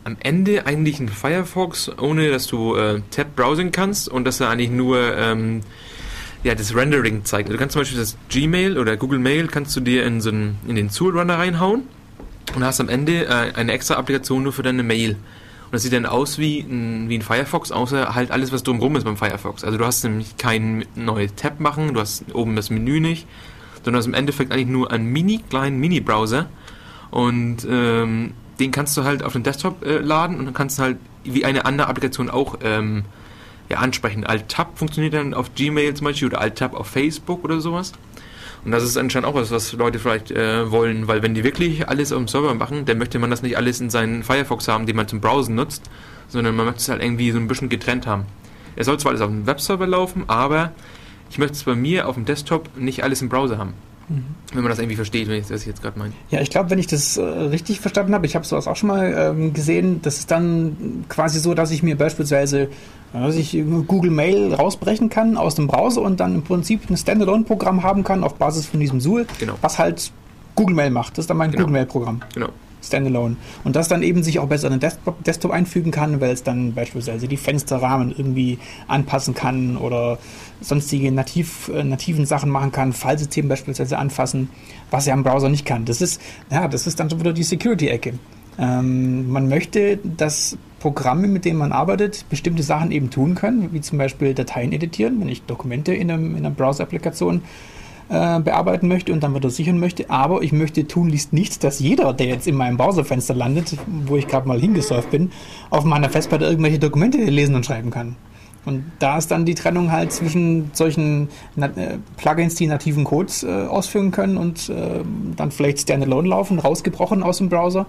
am Ende eigentlich ein Firefox, ohne dass du äh, Tab browsen kannst und dass er eigentlich nur ähm, ja, das Rendering zeigt. Du kannst zum Beispiel das Gmail oder Google Mail kannst du dir in so einen, in den Soul Runner reinhauen und hast am Ende äh, eine extra Applikation nur für deine Mail. Und das sieht dann aus wie ein, wie ein Firefox, außer halt alles, was drumherum ist beim Firefox. Also du hast nämlich kein neues Tab machen, du hast oben das Menü nicht, sondern hast im Endeffekt eigentlich nur einen mini kleinen Mini-Browser und ähm, den kannst du halt auf den Desktop äh, laden und dann kannst du halt wie eine andere Applikation auch ähm, ja, ansprechen. Alt-Tab funktioniert dann auf Gmail zum Beispiel oder Alt-Tab auf Facebook oder sowas. Und das ist anscheinend auch was, was Leute vielleicht äh, wollen, weil wenn die wirklich alles auf dem Server machen, dann möchte man das nicht alles in seinen Firefox haben, den man zum Browsen nutzt, sondern man möchte es halt irgendwie so ein bisschen getrennt haben. Es soll zwar alles auf dem Webserver laufen, aber ich möchte es bei mir auf dem Desktop nicht alles im Browser haben. Wenn man das irgendwie versteht, wenn ich das jetzt gerade meine. Ja, ich glaube, wenn ich das äh, richtig verstanden habe, ich habe sowas auch schon mal ähm, gesehen, das ist dann quasi so, dass ich mir beispielsweise dass ich Google Mail rausbrechen kann aus dem Browser und dann im Prinzip ein Standalone-Programm haben kann auf Basis von diesem Zool, Genau. was halt Google Mail macht. Das ist dann mein Genau. Google Mail-Programm. Genau. Standalone. Und das dann eben sich auch besser in den Desktop, Desktop einfügen kann, weil es dann beispielsweise die Fensterrahmen irgendwie anpassen kann oder sonstige nativ, äh, nativen Sachen machen kann, Filesystem beispielsweise anfassen, was er am Browser nicht kann. Das ist, ja, das ist dann schon wieder die Security-Ecke. Ähm, man möchte, dass Programme, mit denen man arbeitet, bestimmte Sachen eben tun können, wie zum Beispiel Dateien editieren, wenn ich Dokumente in, einem, in einer Browser-Applikation äh, bearbeiten möchte und dann wieder sichern möchte. Aber ich möchte tunlichst nicht, dass jeder, der jetzt in meinem Browserfenster landet, wo ich gerade mal hingesurft bin, auf meiner Festplatte irgendwelche Dokumente lesen und schreiben kann. Und da ist dann die Trennung halt zwischen solchen äh, Plugins, die nativen Codes äh, ausführen können und äh, dann vielleicht standalone laufen, rausgebrochen aus dem Browser.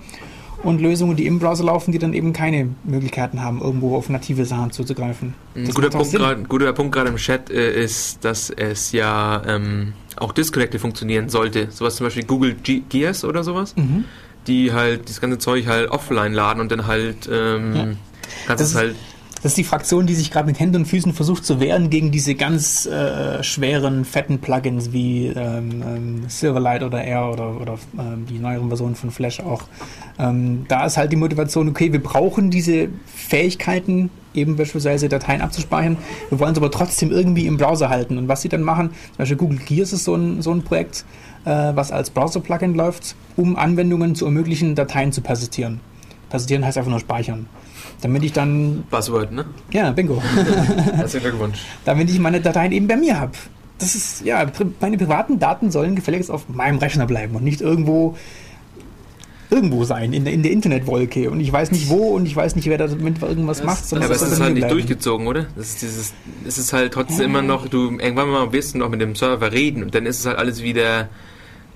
Und Lösungen, die im Browser laufen, die dann eben keine Möglichkeiten haben, irgendwo auf native Sachen zuzugreifen. Ein Das guter Punkt, grad, guter Punkt gerade im Chat äh, ist, dass es ja ähm, auch disconnected funktionieren sollte. Sowas zum Beispiel Google G Gears oder sowas, Mhm. die halt das ganze Zeug halt offline laden und dann halt ähm, Ja. kannst es halt Das ist die Fraktion, die sich gerade mit Händen und Füßen versucht zu wehren gegen diese ganz äh, schweren, fetten Plugins wie ähm, ähm, Silverlight oder Air oder, oder ähm, die neueren Versionen von Flash auch. Ähm, da ist halt die Motivation, okay, wir brauchen diese Fähigkeiten, eben beispielsweise Dateien abzuspeichern. Wir wollen es aber trotzdem irgendwie im Browser halten. Und was sie dann machen, zum Beispiel Google Gears ist so ein, so ein Projekt, äh, was als Browser-Plugin läuft, um Anwendungen zu ermöglichen, Dateien zu persistieren. Persistieren heißt einfach nur speichern. Damit ich dann, Buzzword, ne? ja, bingo. [LAUGHS] Herzlichen Glückwunsch. damit ich meine Dateien eben bei mir habe. Das ist, ja, meine privaten Daten sollen gefälligst auf meinem Rechner bleiben und nicht irgendwo irgendwo sein, in der, in der Internetwolke. Und ich weiß nicht wo und ich weiß nicht, wer damit irgendwas Das- macht. sondern aber es ist halt nicht durchgezogen, oder? Das ist dieses, es ist halt trotzdem immer noch, du irgendwann mal wirst du noch mit dem Server reden und dann ist es halt alles wieder,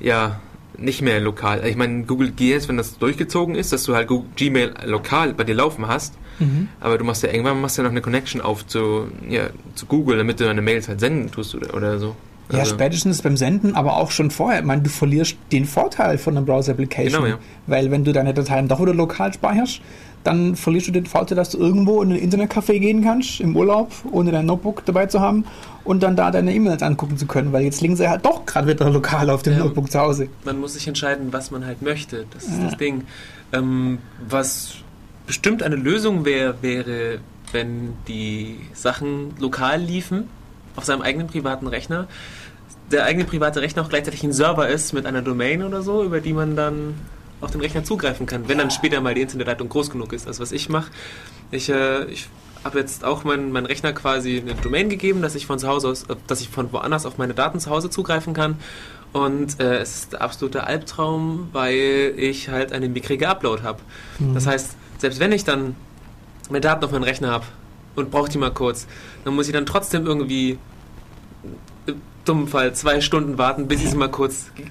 ja, nicht mehr lokal. Ich meine, Google GS, wenn das durchgezogen ist, dass du halt Google, Gmail lokal bei dir laufen hast, Mhm. aber du machst ja irgendwann machst ja noch eine Connection auf zu, ja, zu Google, damit du deine Mails halt senden tust oder, oder so. Ja, Also- spätestens beim Senden, aber auch schon vorher. Ich meine, du verlierst den Vorteil von einer Browser-Application. Genau, ja. Weil wenn du deine Dateien doch wieder lokal speicherst, dann verlierst du den Vorteil, dass du irgendwo in ein Internetcafé gehen kannst, im Urlaub, ohne dein Notebook dabei zu haben und dann da deine E-Mails angucken zu können, weil jetzt liegen sie halt doch gerade wieder lokal auf dem Ja. Notebook zu Hause. Man muss sich entscheiden, was man halt möchte. Das ist Ja. das Ding. Ähm, was bestimmt eine Lösung wäre, wäre, wenn die Sachen lokal liefen, auf seinem eigenen privaten Rechner. Der eigene private Rechner auch gleichzeitig ein Server ist mit einer Domain oder so, über die man dann auf den Rechner zugreifen kann, wenn dann später mal die Internetleitung groß genug ist. Also was ich mache, ich, äh, ich habe jetzt auch meinen mein Rechner quasi eine Domain gegeben, dass ich von zu Hause aus, äh, dass ich von woanders auf meine Daten zu Hause zugreifen kann. Und äh, es ist der absolute Albtraum, weil ich halt einen mickrige Upload habe. Das heißt, selbst wenn ich dann meine Daten auf meinen Rechner habe und brauche die mal kurz, dann muss ich dann trotzdem irgendwie im dummen Fall zwei Stunden warten, bis ich sie mal kurz äh,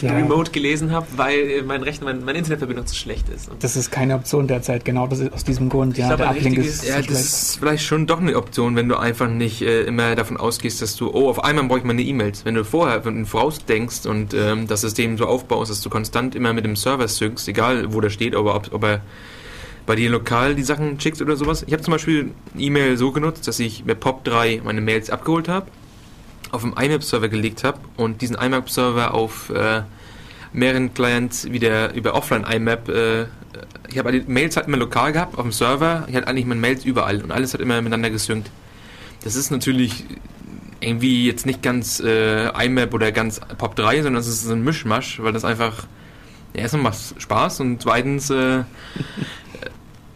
Ja. remote gelesen habe, weil äh, mein Rechner, mein, meine Internetverbindung zu schlecht ist. Und Das ist keine Option derzeit, genau das ist aus diesem Grund. Ja, glaub, der ist Ja, das schlecht. ist vielleicht schon doch eine Option, wenn du einfach nicht äh, immer davon ausgehst, dass du, oh, auf einmal brauche ich meine E-Mails. Wenn du vorher wenn du vorausdenkst und ähm, das System so aufbaust, dass du konstant immer mit dem Server syncst, egal wo der steht, aber ob, ob er bei dir lokal die Sachen schickst oder sowas. Ich habe zum Beispiel E-Mail so genutzt, dass ich mit POP3 meine Mails abgeholt habe, auf dem IMAP-Server gelegt habe und diesen IMAP-Server auf äh, mehreren Clients wieder über Offline-IMAP äh, ich habe die Mails halt immer lokal gehabt auf dem Server. Ich hatte eigentlich meine Mails überall und alles hat immer miteinander gesynkt. Das ist natürlich irgendwie jetzt nicht ganz äh, IMAP oder ganz POP3, sondern es ist ein Mischmasch, weil das einfach ja, erstmal macht Spaß und zweitens äh, [LAUGHS]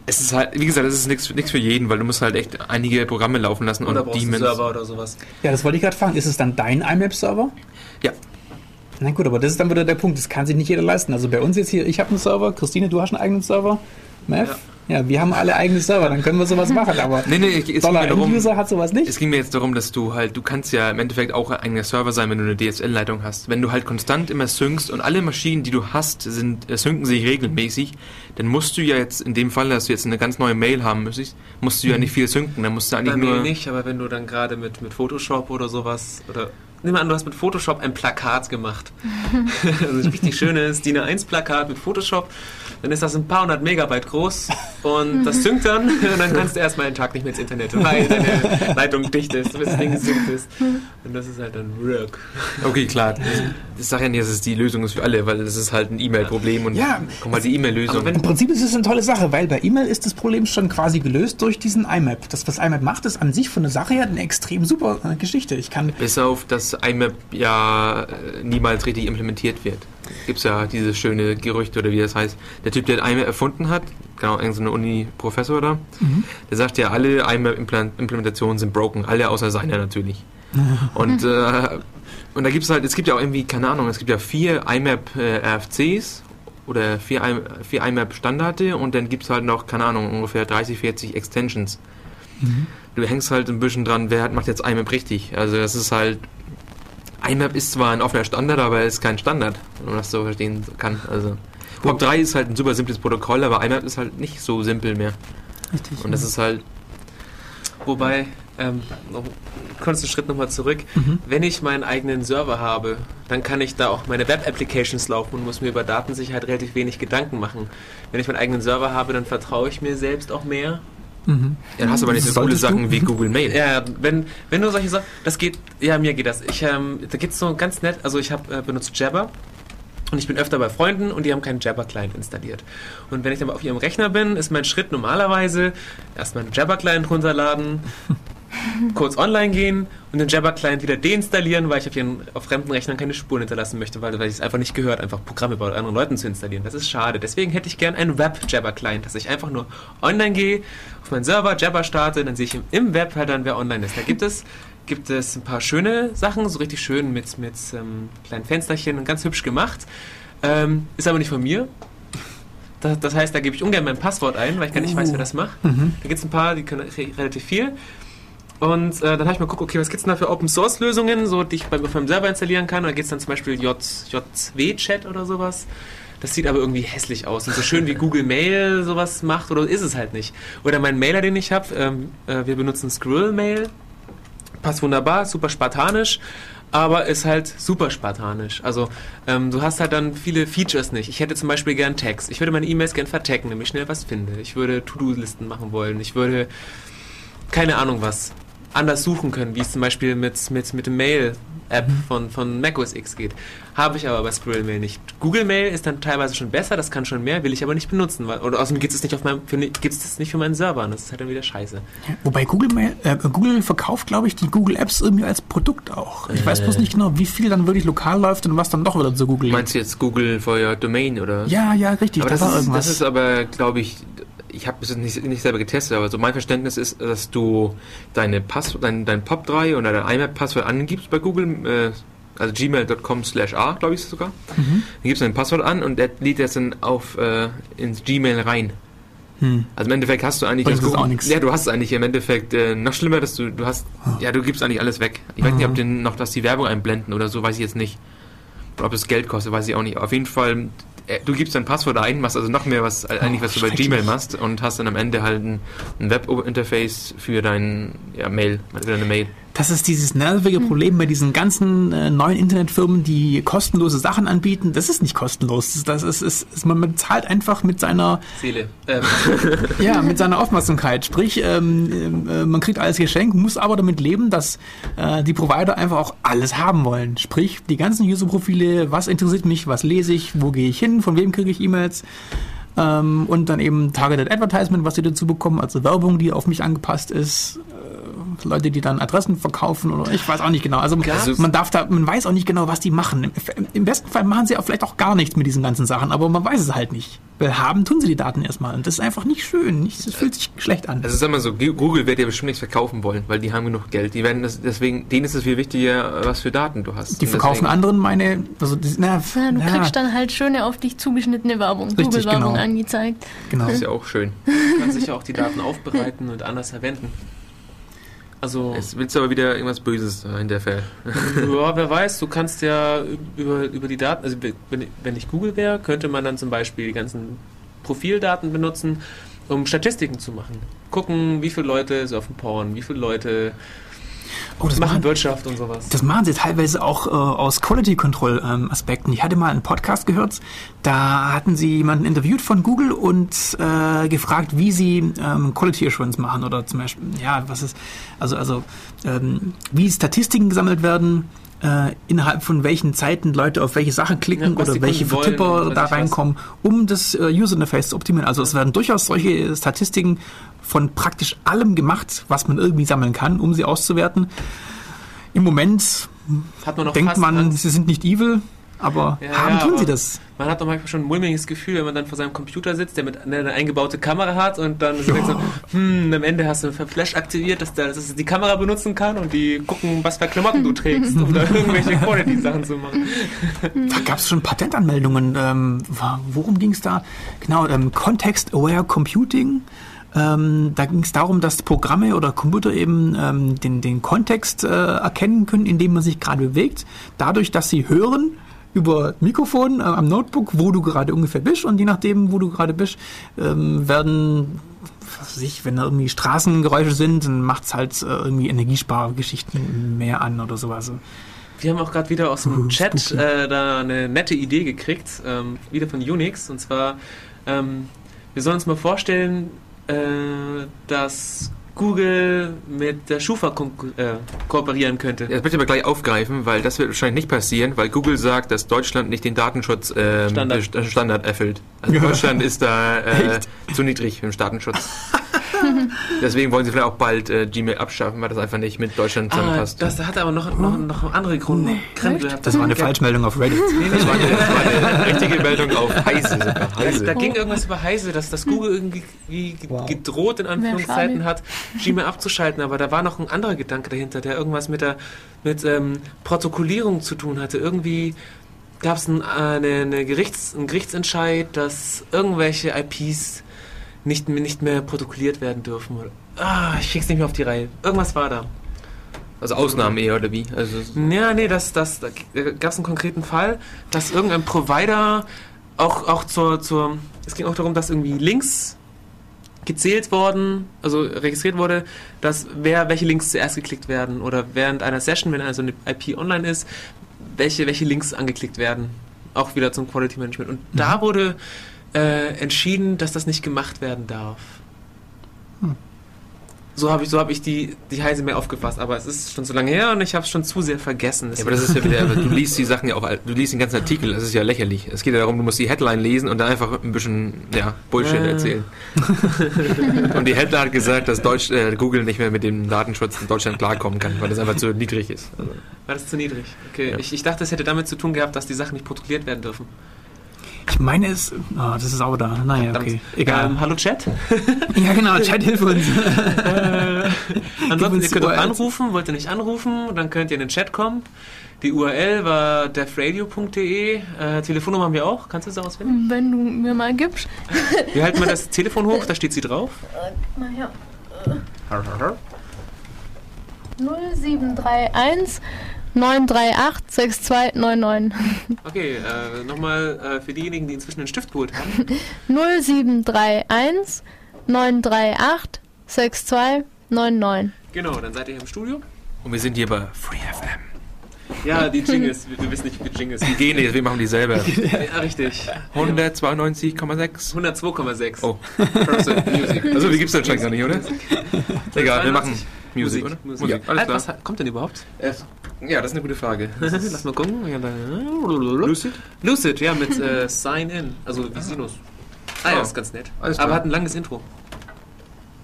es ist halt, wie gesagt, es ist nichts nichts für jeden, weil du musst halt echt einige Programme laufen lassen oder und brauchst du einen Demons. Server oder sowas. Ja, das wollte ich gerade fragen. Ist es dann dein IMAP-Server? Ja. Na gut, aber das ist dann wieder der Punkt. Das kann sich nicht jeder leisten. Also bei uns jetzt hier, ich habe einen Server, Christine, du hast einen eigenen Server. Mav? Ja. wir haben alle eigene Server, dann können wir sowas machen. Aber Nee, nee, es ging Dollar mir darum, End-User hat sowas nicht. Es ging mir jetzt darum, dass du halt, du kannst ja im Endeffekt auch ein eigener Server sein, wenn du eine DSL-Leitung hast. Wenn du halt konstant immer syncst und alle Maschinen, die du hast, sind, äh, synken sich regelmäßig, dann musst du ja jetzt, in dem Fall, dass du jetzt eine ganz neue Mail haben müsstest, musst du ja nicht viel synken. Dann musst du eigentlich Bei mir nur. nicht, aber wenn du dann gerade mit, mit Photoshop oder sowas oder nimm mal an, du hast mit Photoshop ein Plakat gemacht. [LAUGHS] [LAUGHS] also ein richtig schönes DIN A1-Plakat mit Photoshop. Dann ist das ein paar hundert Megabyte groß und das synkt dann [LAUGHS] und dann kannst du erstmal einen Tag nicht mehr ins Internet, weil deine Leitung dicht ist, bis das Ding gesynkt ist. Und das ist halt dann Work. Okay, klar. Ich sage ja nicht, dass es die Lösung ist für alle, weil das ist halt ein E-Mail-Problem und Ja. komm halt die E-Mail-Lösung. Im Prinzip ist es eine tolle Sache, weil bei E-Mail ist das Problem schon quasi gelöst durch diesen IMAP. Das, was IMAP macht, ist an sich von der Sache her eine extrem super äh, Geschichte. Ich kann Bis auf, dass IMAP ja äh, niemals richtig implementiert wird. Gibt es ja dieses schöne Gerücht oder wie das heißt. Der Typ, der IMAP erfunden hat, genau, irgendein so eine Uni-Professor da, der sagt ja, alle IMAP-Implementationen sind broken, alle außer seiner natürlich. [LAUGHS] und, äh, und da gibt es halt, es gibt ja auch irgendwie, keine Ahnung, es gibt ja vier IMAP-RFCs oder vier, vier IMAP-Standarde und dann gibt es halt noch, keine Ahnung, ungefähr 30, 40 Extensions. Du hängst halt ein bisschen dran, wer hat- macht jetzt IMAP richtig. Also das ist halt, IMAP ist zwar ein offener Standard, aber er ist kein Standard, wenn man das so verstehen kann. Also POP3 ist halt ein super simples Protokoll, aber IMAP ist halt nicht so simpel mehr. Richtig. Und das ist halt, Wobei, ähm, noch einen kurzen Schritt nochmal zurück. Mhm. Wenn ich meinen eigenen Server habe, dann kann ich da auch meine Web-Applications laufen und muss mir über Datensicherheit relativ wenig Gedanken machen. Wenn ich meinen eigenen Server habe, dann vertraue ich mir selbst auch mehr. Mhm. dann hast du aber nicht so coole du? Sachen wie Google Mail. Ja, wenn, wenn du solche Sachen, das geht, ja, mir geht das. Ich, ähm, da geht's so ganz nett, also ich habe äh, benutzt Jabber und ich bin öfter bei Freunden und die haben keinen Jabber-Client installiert. Und wenn ich dann mal auf ihrem Rechner bin, ist mein Schritt normalerweise erstmal einen Jabber-Client runterladen, kurz online gehen und den Jabber-Client wieder deinstallieren, weil ich auf, ihren, auf fremden Rechnern keine Spuren hinterlassen möchte, weil, weil es einfach nicht gehört, einfach Programme bei anderen Leuten zu installieren. Das ist schade. Deswegen hätte ich gern einen Web-Jabber-Client, dass ich einfach nur online gehe, auf meinen Server Jabber starte, dann sehe ich im, Web halt dann, wer online ist. Da gibt es gibt es ein paar schöne Sachen, so richtig schön mit, mit ähm, kleinen Fensterchen und ganz hübsch gemacht. Ähm, ist aber nicht von mir. Das, heißt, da gebe ich ungern mein Passwort ein, weil ich gar nicht weiß, wer das macht. Mhm. Da gibt es ein paar, die können re relativ viel. Und äh, dann habe ich mal geguckt, okay, was gibt es denn da für Open Source Lösungen, so, die ich bei, meinem Server installieren kann. Da gibt es dann zum Beispiel J, JW-Chat oder sowas. Das sieht aber irgendwie hässlich aus. Und so schön wie Google Mail sowas macht, oder ist es halt nicht. Oder mein Mailer, den ich habe, ähm, äh, wir benutzen Skrill Mail. Passt wunderbar, super spartanisch, aber ist halt super spartanisch. Also ähm, du hast halt dann viele Features nicht. Ich hätte zum Beispiel gern Tags. Ich würde meine E-Mails gern vertaggen, damit ich schnell was finde. Ich würde To-Do-Listen machen wollen. Ich würde keine Ahnung was anders suchen können, wie es zum Beispiel mit, mit, mit dem Mail-App von, von macOS X geht. Habe ich aber bei Skrill Mail nicht. Google Mail ist dann teilweise schon besser, das kann schon mehr, will ich aber nicht benutzen. Weil, oder außerdem gibt es nicht auf meinem, für, gibt's das nicht für meinen Server und das ist halt dann wieder scheiße. Wobei Google, Mail, äh, Google verkauft, glaube ich, die Google Apps irgendwie als Produkt auch. Ich weiß bloß nicht genau, wie viel dann wirklich lokal läuft und was dann doch wieder zu Google Meinst du jetzt Google for your Domain oder? Ja, ja, richtig. Aber da das war ist, irgendwas. das ist aber, glaube ich, ich habe es nicht, nicht selber getestet, aber so mein Verständnis ist, dass du deine Pass, dein, dein POP3 oder dein IMAP-Passwort angibst bei Google, äh, also gmail.com slash a, glaube ich sogar. Mhm. Dann gibst du dein Passwort an und der lädt das dann auf äh, ins Gmail rein. Hm. Also im Endeffekt hast du eigentlich das das auch Google- nix. Ja, du hast eigentlich im Endeffekt äh, noch schlimmer, dass du du hast ja du gibst eigentlich alles weg. Ich weiß nicht, ob Mhm. den noch dass die Werbung einblenden oder so, weiß ich jetzt nicht. Oder ob es Geld kostet, weiß ich auch nicht. Auf jeden Fall du gibst dein Passwort ein, machst also noch mehr was äh, eigentlich was du bei. Gmail machst und hast dann am Ende halt ein, ein Web-Interface für dein ja, Mail, für deine Mail. Das ist dieses nervige Problem bei diesen ganzen äh, neuen Internetfirmen, die kostenlose Sachen anbieten. Das ist nicht kostenlos. Das ist, ist, ist man bezahlt einfach mit seiner, Seele. Ähm, [LAUGHS] ja, mit seiner Aufmerksamkeit. Sprich, ähm, äh, man kriegt alles geschenkt, muss aber damit leben, dass äh, die Provider einfach auch alles haben wollen. Sprich, die ganzen User-Profile, was interessiert mich, was lese ich, wo gehe ich hin, von wem kriege ich E-Mails. Ähm, und dann eben Targeted Advertisement, was sie dazu bekommen, also Werbung, die auf mich angepasst ist. Leute, die dann Adressen verkaufen oder ich weiß auch nicht genau. Also Gab's- man darf da, man weiß auch nicht genau, was die machen. Im, Im besten Fall machen sie auch vielleicht auch gar nichts mit diesen ganzen Sachen, aber man weiß es halt nicht. Weil haben tun sie die Daten erstmal. Und das ist einfach nicht schön. Nicht, das fühlt sich schlecht an. Also sag mal so, Google wird ja bestimmt nichts verkaufen wollen, weil die haben genug Geld. Die werden das, deswegen, denen ist es viel wichtiger, was für Daten du hast. Die Und verkaufen deswegen- anderen meine, also na, Ja, du ja, kriegst dann halt schöne auf dich zugeschnittene Werbung, Google-Werbung genau. angezeigt. genau. Das ist ja auch schön. man kann sich ja auch die Daten aufbereiten und anders verwenden. Also, Jetzt willst du aber wieder irgendwas Böses hinterfällen. [LAUGHS] ja, wer weiß, du kannst ja über, über die Daten, also wenn, wenn ich Google wäre, könnte man dann zum Beispiel die ganzen Profildaten benutzen, um Statistiken zu machen. Gucken, wie viele Leute surfen Porn, wie viele Leute Oh, das machen machen, Wirtschaft und sowas. das machen sie teilweise auch äh, aus Quality Control ähm, Aspekten. Ich hatte mal einen Podcast gehört, da hatten sie jemanden interviewt von Google und äh, gefragt, wie sie ähm, Quality Assurance machen oder zum Beispiel, ja, was ist, also, also ähm, wie Statistiken gesammelt werden, äh, innerhalb von welchen Zeiten Leute auf welche Sachen klicken Ja, oder welche wollen und da reinkommen, um das äh, User Interface zu optimieren. Also es werden durchaus solche Statistiken von praktisch allem gemacht, was man irgendwie sammeln kann, um sie auszuwerten. Im Moment man denkt man, Angst. sie sind nicht evil, aber Ja, haben ja, tun sie aber- das. Man hat doch manchmal schon ein mulmiges Gefühl, wenn man dann vor seinem Computer sitzt, der mit eine eingebaute Kamera hat und dann so hm, am Ende hast du Flash aktiviert, dass, der, dass die Kamera benutzen kann und die gucken, was für Klamotten du trägst, um da [LAUGHS] irgendwelche Quality-Sachen zu machen. Da gab es schon Patentanmeldungen. Ähm, worum ging es da? Genau, ähm, Context-Aware Computing. Ähm, da ging es darum, dass Programme oder Computer eben ähm, den, den Kontext äh, erkennen können, in dem man sich gerade bewegt, dadurch, dass sie hören über Mikrofon äh, am Notebook, wo du gerade ungefähr bist und je nachdem, wo du gerade bist, ähm, werden was weiß ich, wenn da irgendwie Straßengeräusche sind, dann macht's halt äh, irgendwie Energiespargeschichten mehr an oder sowas. Wir haben auch gerade wieder aus dem [LAUGHS] Chat äh, da eine nette Idee gekriegt, ähm, wieder von Unix. Und zwar, ähm, wir sollen uns mal vorstellen, äh, dass Google mit der Schufa äh, kooperieren könnte. Das möchte ich aber gleich aufgreifen, weil das wird wahrscheinlich nicht passieren, weil Google sagt, dass Deutschland nicht den Datenschutz ähm. Standard. Standard erfüllt. Also [LAUGHS] Deutschland ist da äh, zu niedrig im Datenschutz. [LAUGHS] [LAUGHS] Deswegen wollen sie vielleicht auch bald äh, Gmail abschaffen, weil das einfach nicht mit Deutschland Ah, zusammenpasst. das hat aber noch, noch, noch einen anderen Grund. Gründe gehabt. Das war eine Falschmeldung auf Reddit. das, war eine, das war eine [LAUGHS] richtige Meldung auf Heise sogar. Da, Heise. da ging irgendwas über Heise, dass das Google irgendwie wie ge- Wow. gedroht in Anführungszeichen schade. hat, Gmail abzuschalten, aber da war noch ein anderer Gedanke dahinter, der irgendwas mit der mit ähm, Protokollierung zu tun hatte. Irgendwie gab es ein, äh, eine, eine Gerichts, einen Gerichtsentscheid, dass irgendwelche IPs nicht, mehr- nicht mehr protokolliert werden dürfen. Oder, ah, ich krieg's nicht mehr auf die Reihe. Irgendwas war da. Also Ausnahmen eher, oder wie? Also, Ja, nee, das, das, da gab es einen konkreten Fall, dass irgendein Provider auch, auch zur, zur, es ging auch darum, dass irgendwie Links gezählt worden, also registriert wurde, dass wer, welche Links zuerst geklickt werden oder während einer Session, wenn also eine IP online ist, welche, welche Links angeklickt werden. Auch wieder zum Quality Management. Und da wurde äh, entschieden, dass das nicht gemacht werden darf. So habe ich, so hab ich die, die Heise mehr aufgefasst, aber es ist schon so lange her und ich habe es schon zu sehr vergessen. ja, aber das ist ja wieder, du liest die Sachen ja auch, du liest den ganzen Artikel, das ist ja lächerlich. Es geht ja darum, du musst die Headline lesen und dann einfach ein bisschen, ja, Bullshit Äh. erzählen. und die Headline hat gesagt, dass Deutsch, äh, Google nicht mehr mit dem Datenschutz in Deutschland klarkommen kann, weil das einfach zu niedrig ist. Also, War das zu niedrig? Okay, Ja. ich, ich dachte, es hätte damit zu tun gehabt, dass die Sachen nicht protokolliert werden dürfen. Ich meine es. Oh, das ist auch da. Naja, okay. Egal. Ähm, hallo Chat. [LAUGHS] ja, genau. Chat, hilf uns. äh, ansonsten, uns ihr könnt auch anrufen, wollt ihr nicht anrufen, dann könnt ihr in den Chat kommen. Die URL war defradio.de. Äh, Telefonnummer haben wir auch. Kannst du das auswendig? Wenn du mir mal gibst. [LAUGHS] Wir halten mal das Telefon hoch, da steht sie drauf. Mal her. 0731 938 6299. Okay, äh, nochmal äh, für diejenigen, die inzwischen einen Stift geholt haben. 0731 938 6299. Genau, dann seid ihr hier im Studio. und wir sind hier bei FreeFM. Ja, die Jingles. Wir, wir wissen nicht, wie die Jingles Die gehen nicht, wir machen die selber. [LAUGHS] Ja, richtig. 192,6. 102,6. Oh. Person Music. Also, wie gibt's das anscheinend gar nicht, oder? Egal, wir machen Music, Musik, oder? Musik. Musik. Ja. Alles klar. Was kommt denn überhaupt? Äh, ja, das ist eine gute Frage. [LAUGHS] Lass mal gucken. Äh, Lucid? Lucid, ja, mit äh, Sign In. Also wie ah. Sinus. Ah, ja, oh. ist ganz nett. Alles klar. Aber hat ein langes Intro.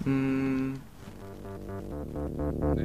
Mm. Nee.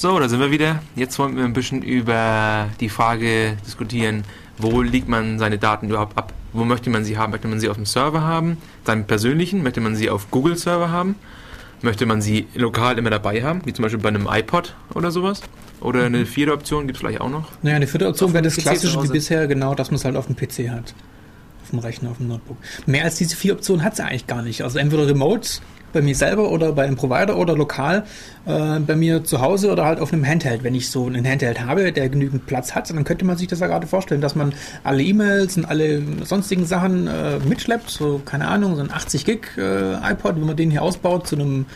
So, da sind wir wieder. Jetzt wollen wir ein bisschen über die Frage diskutieren, wo legt man seine Daten überhaupt ab? Wo möchte man sie haben? Möchte man sie auf dem Server haben, seinem persönlichen? Möchte man sie auf Google-Server haben? Möchte man sie lokal immer dabei haben, wie zum Beispiel bei einem iPod oder sowas? Oder eine vierte Option gibt es vielleicht auch noch? Naja, eine vierte Option wäre das PC klassische wie bisher, genau, dass man es halt auf dem PC hat. Auf dem Rechner, auf dem Notebook. Mehr als diese vier Optionen hat es eigentlich gar nicht. Also entweder remote bei mir selber oder bei einem Provider oder lokal äh, bei mir zu Hause oder halt auf einem Handheld. Wenn ich so einen Handheld habe, der genügend Platz hat, dann könnte man sich das ja gerade vorstellen, dass man alle E-Mails und alle sonstigen Sachen äh, mitschleppt. So, keine Ahnung, so ein 80 Gig äh, iPod, wenn man den hier ausbaut zu einem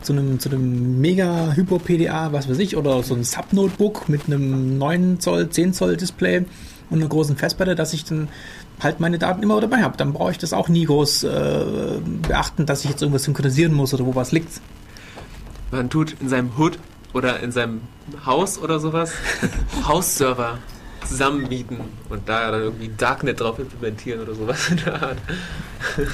zu einem, zu einem mega Hyper PDA, was weiß ich, oder so ein Sub-Notebook mit einem 9 Zoll, 10 Zoll Display und einer großen Festplatte, dass ich dann halt meine Daten immer dabei habe. Dann brauche ich das auch nie groß äh, beachten, dass ich jetzt irgendwas synchronisieren muss oder wo was liegt. Man tut in seinem Hood oder in seinem Haus oder sowas [LAUGHS] Hausserver zusammenmieten und da dann irgendwie Darknet drauf implementieren oder sowas in der Art.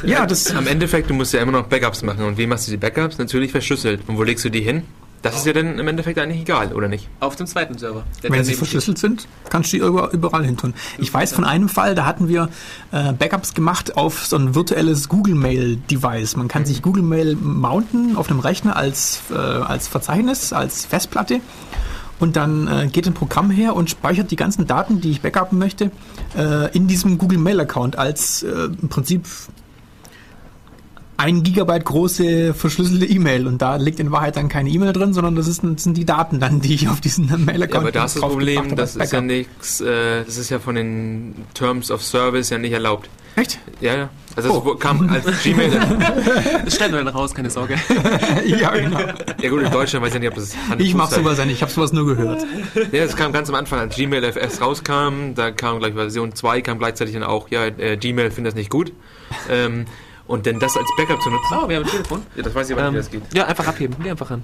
Ja, das Am Endeffekt, du musst ja immer noch Backups machen. Und wie machst du die Backups? Natürlich verschlüsselt. Und wo legst du die hin? Das ist ja dann im Endeffekt eigentlich egal, oder nicht? Auf dem zweiten Server. Wenn sie verschlüsselt sind, kannst du die über- überall hin tun. Ich weiß von einem Fall, da hatten wir äh, Backups gemacht auf so ein virtuelles Google Mail Device. Man kann sich Google Mail mounten auf einem Rechner als, äh, als Verzeichnis, als Festplatte. Und dann äh, geht ein Programm her und speichert die ganzen Daten, die ich backuppen möchte, äh, in diesem Google Mail Account als äh, im Prinzip ein Gigabyte große verschlüsselte E-Mail und da liegt in Wahrheit dann keine E-Mail drin, sondern das, ist, das sind die Daten dann, die ich auf diesen [LAUGHS] Mail-Account Ja, aber da ist das Problem, das ist ja nichts, äh, das ist ja von den Terms of Service ja nicht erlaubt. Echt? Ja, ja. Also es Oh. kam als [LAUGHS] Gmail. Das schneiden wir dann raus, keine Sorge. [LAUGHS] ja, genau. ja gut, in Deutschland weiß ich nicht, ob das Hand Ich mach sowas ja nicht, ich habe sowas nur gehört. Ja, das kam ganz am Anfang, als Gmail FS rauskam, da kam gleich Version 2, kam gleichzeitig dann auch, ja, äh, Gmail findet das nicht gut. Ähm, und denn das als Backup zu nutzen, Oh, wir haben ein Telefon. ja, das weiß ich aber nicht, Ähm, wie das geht. ja, einfach abheben. Geh einfach ran.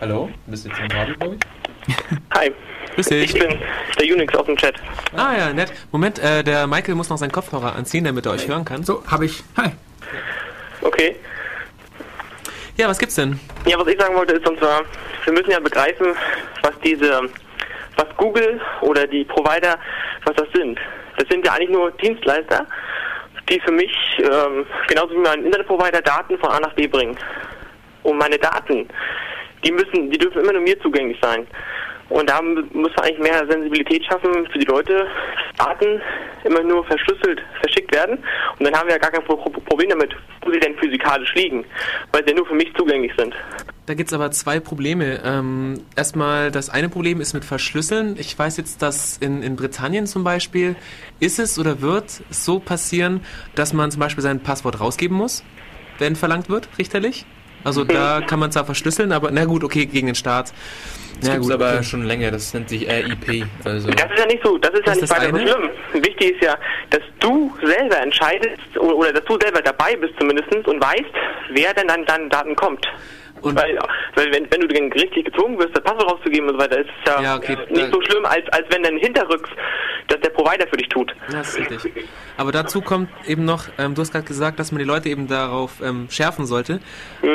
Hallo? Bist du jetzt im Radio, glaube ich? Hi, Grüß ich dich. bin der Unix aus dem Chat. Ah ja, nett. Moment, äh, der Michael muss noch seinen Kopfhörer anziehen, damit er euch hören kann. So, habe ich. Hi. Okay. Ja, was gibt's denn? Ja, was ich sagen wollte ist, und zwar, wir müssen ja begreifen, was diese, was Google oder die Provider, was das sind. Das sind ja eigentlich nur Dienstleister, die für mich, ähm, genauso wie mein Internetprovider, Daten von A nach B bringen. Und meine Daten, die müssen, die dürfen immer nur mir zugänglich sein. Und da muss man eigentlich mehr Sensibilität schaffen für die Leute, dass Daten immer nur verschlüsselt verschickt werden. Und dann haben wir ja gar kein Pro Pro- Problem damit, wo sie denn physikalisch liegen, weil sie ja nur für mich zugänglich sind. Da gibt's aber zwei Probleme. Ähm, erstmal, das eine Problem ist mit Verschlüsseln. Ich weiß jetzt, dass in, in Britannien zum Beispiel ist es oder wird es so passieren, dass man zum Beispiel sein Passwort rausgeben muss, wenn verlangt wird, richterlich. Also da kann man zwar verschlüsseln, aber na gut, okay, gegen den Staat. Das Na gibt's gut, aber okay. schon länger, das nennt sich RIP. Also, Das ist ja nicht so, das ist ja Ist nicht das weiter so eine? schlimm. Wichtig ist ja, dass du selber entscheidest oder, oder dass du selber dabei bist zumindest und weißt, wer denn an deine Daten kommt. Und Weil, weil wenn, wenn du dann gerichtlich gezwungen wirst, das Passwort rauszugeben und so weiter, ist es ja, Ja, okay, nicht so schlimm, als, als wenn dann hinterrücks das der Provider für dich tut. Ja, das ist richtig. Aber dazu kommt eben noch, ähm, du hast gerade gesagt, dass man die Leute eben darauf ähm, schärfen sollte.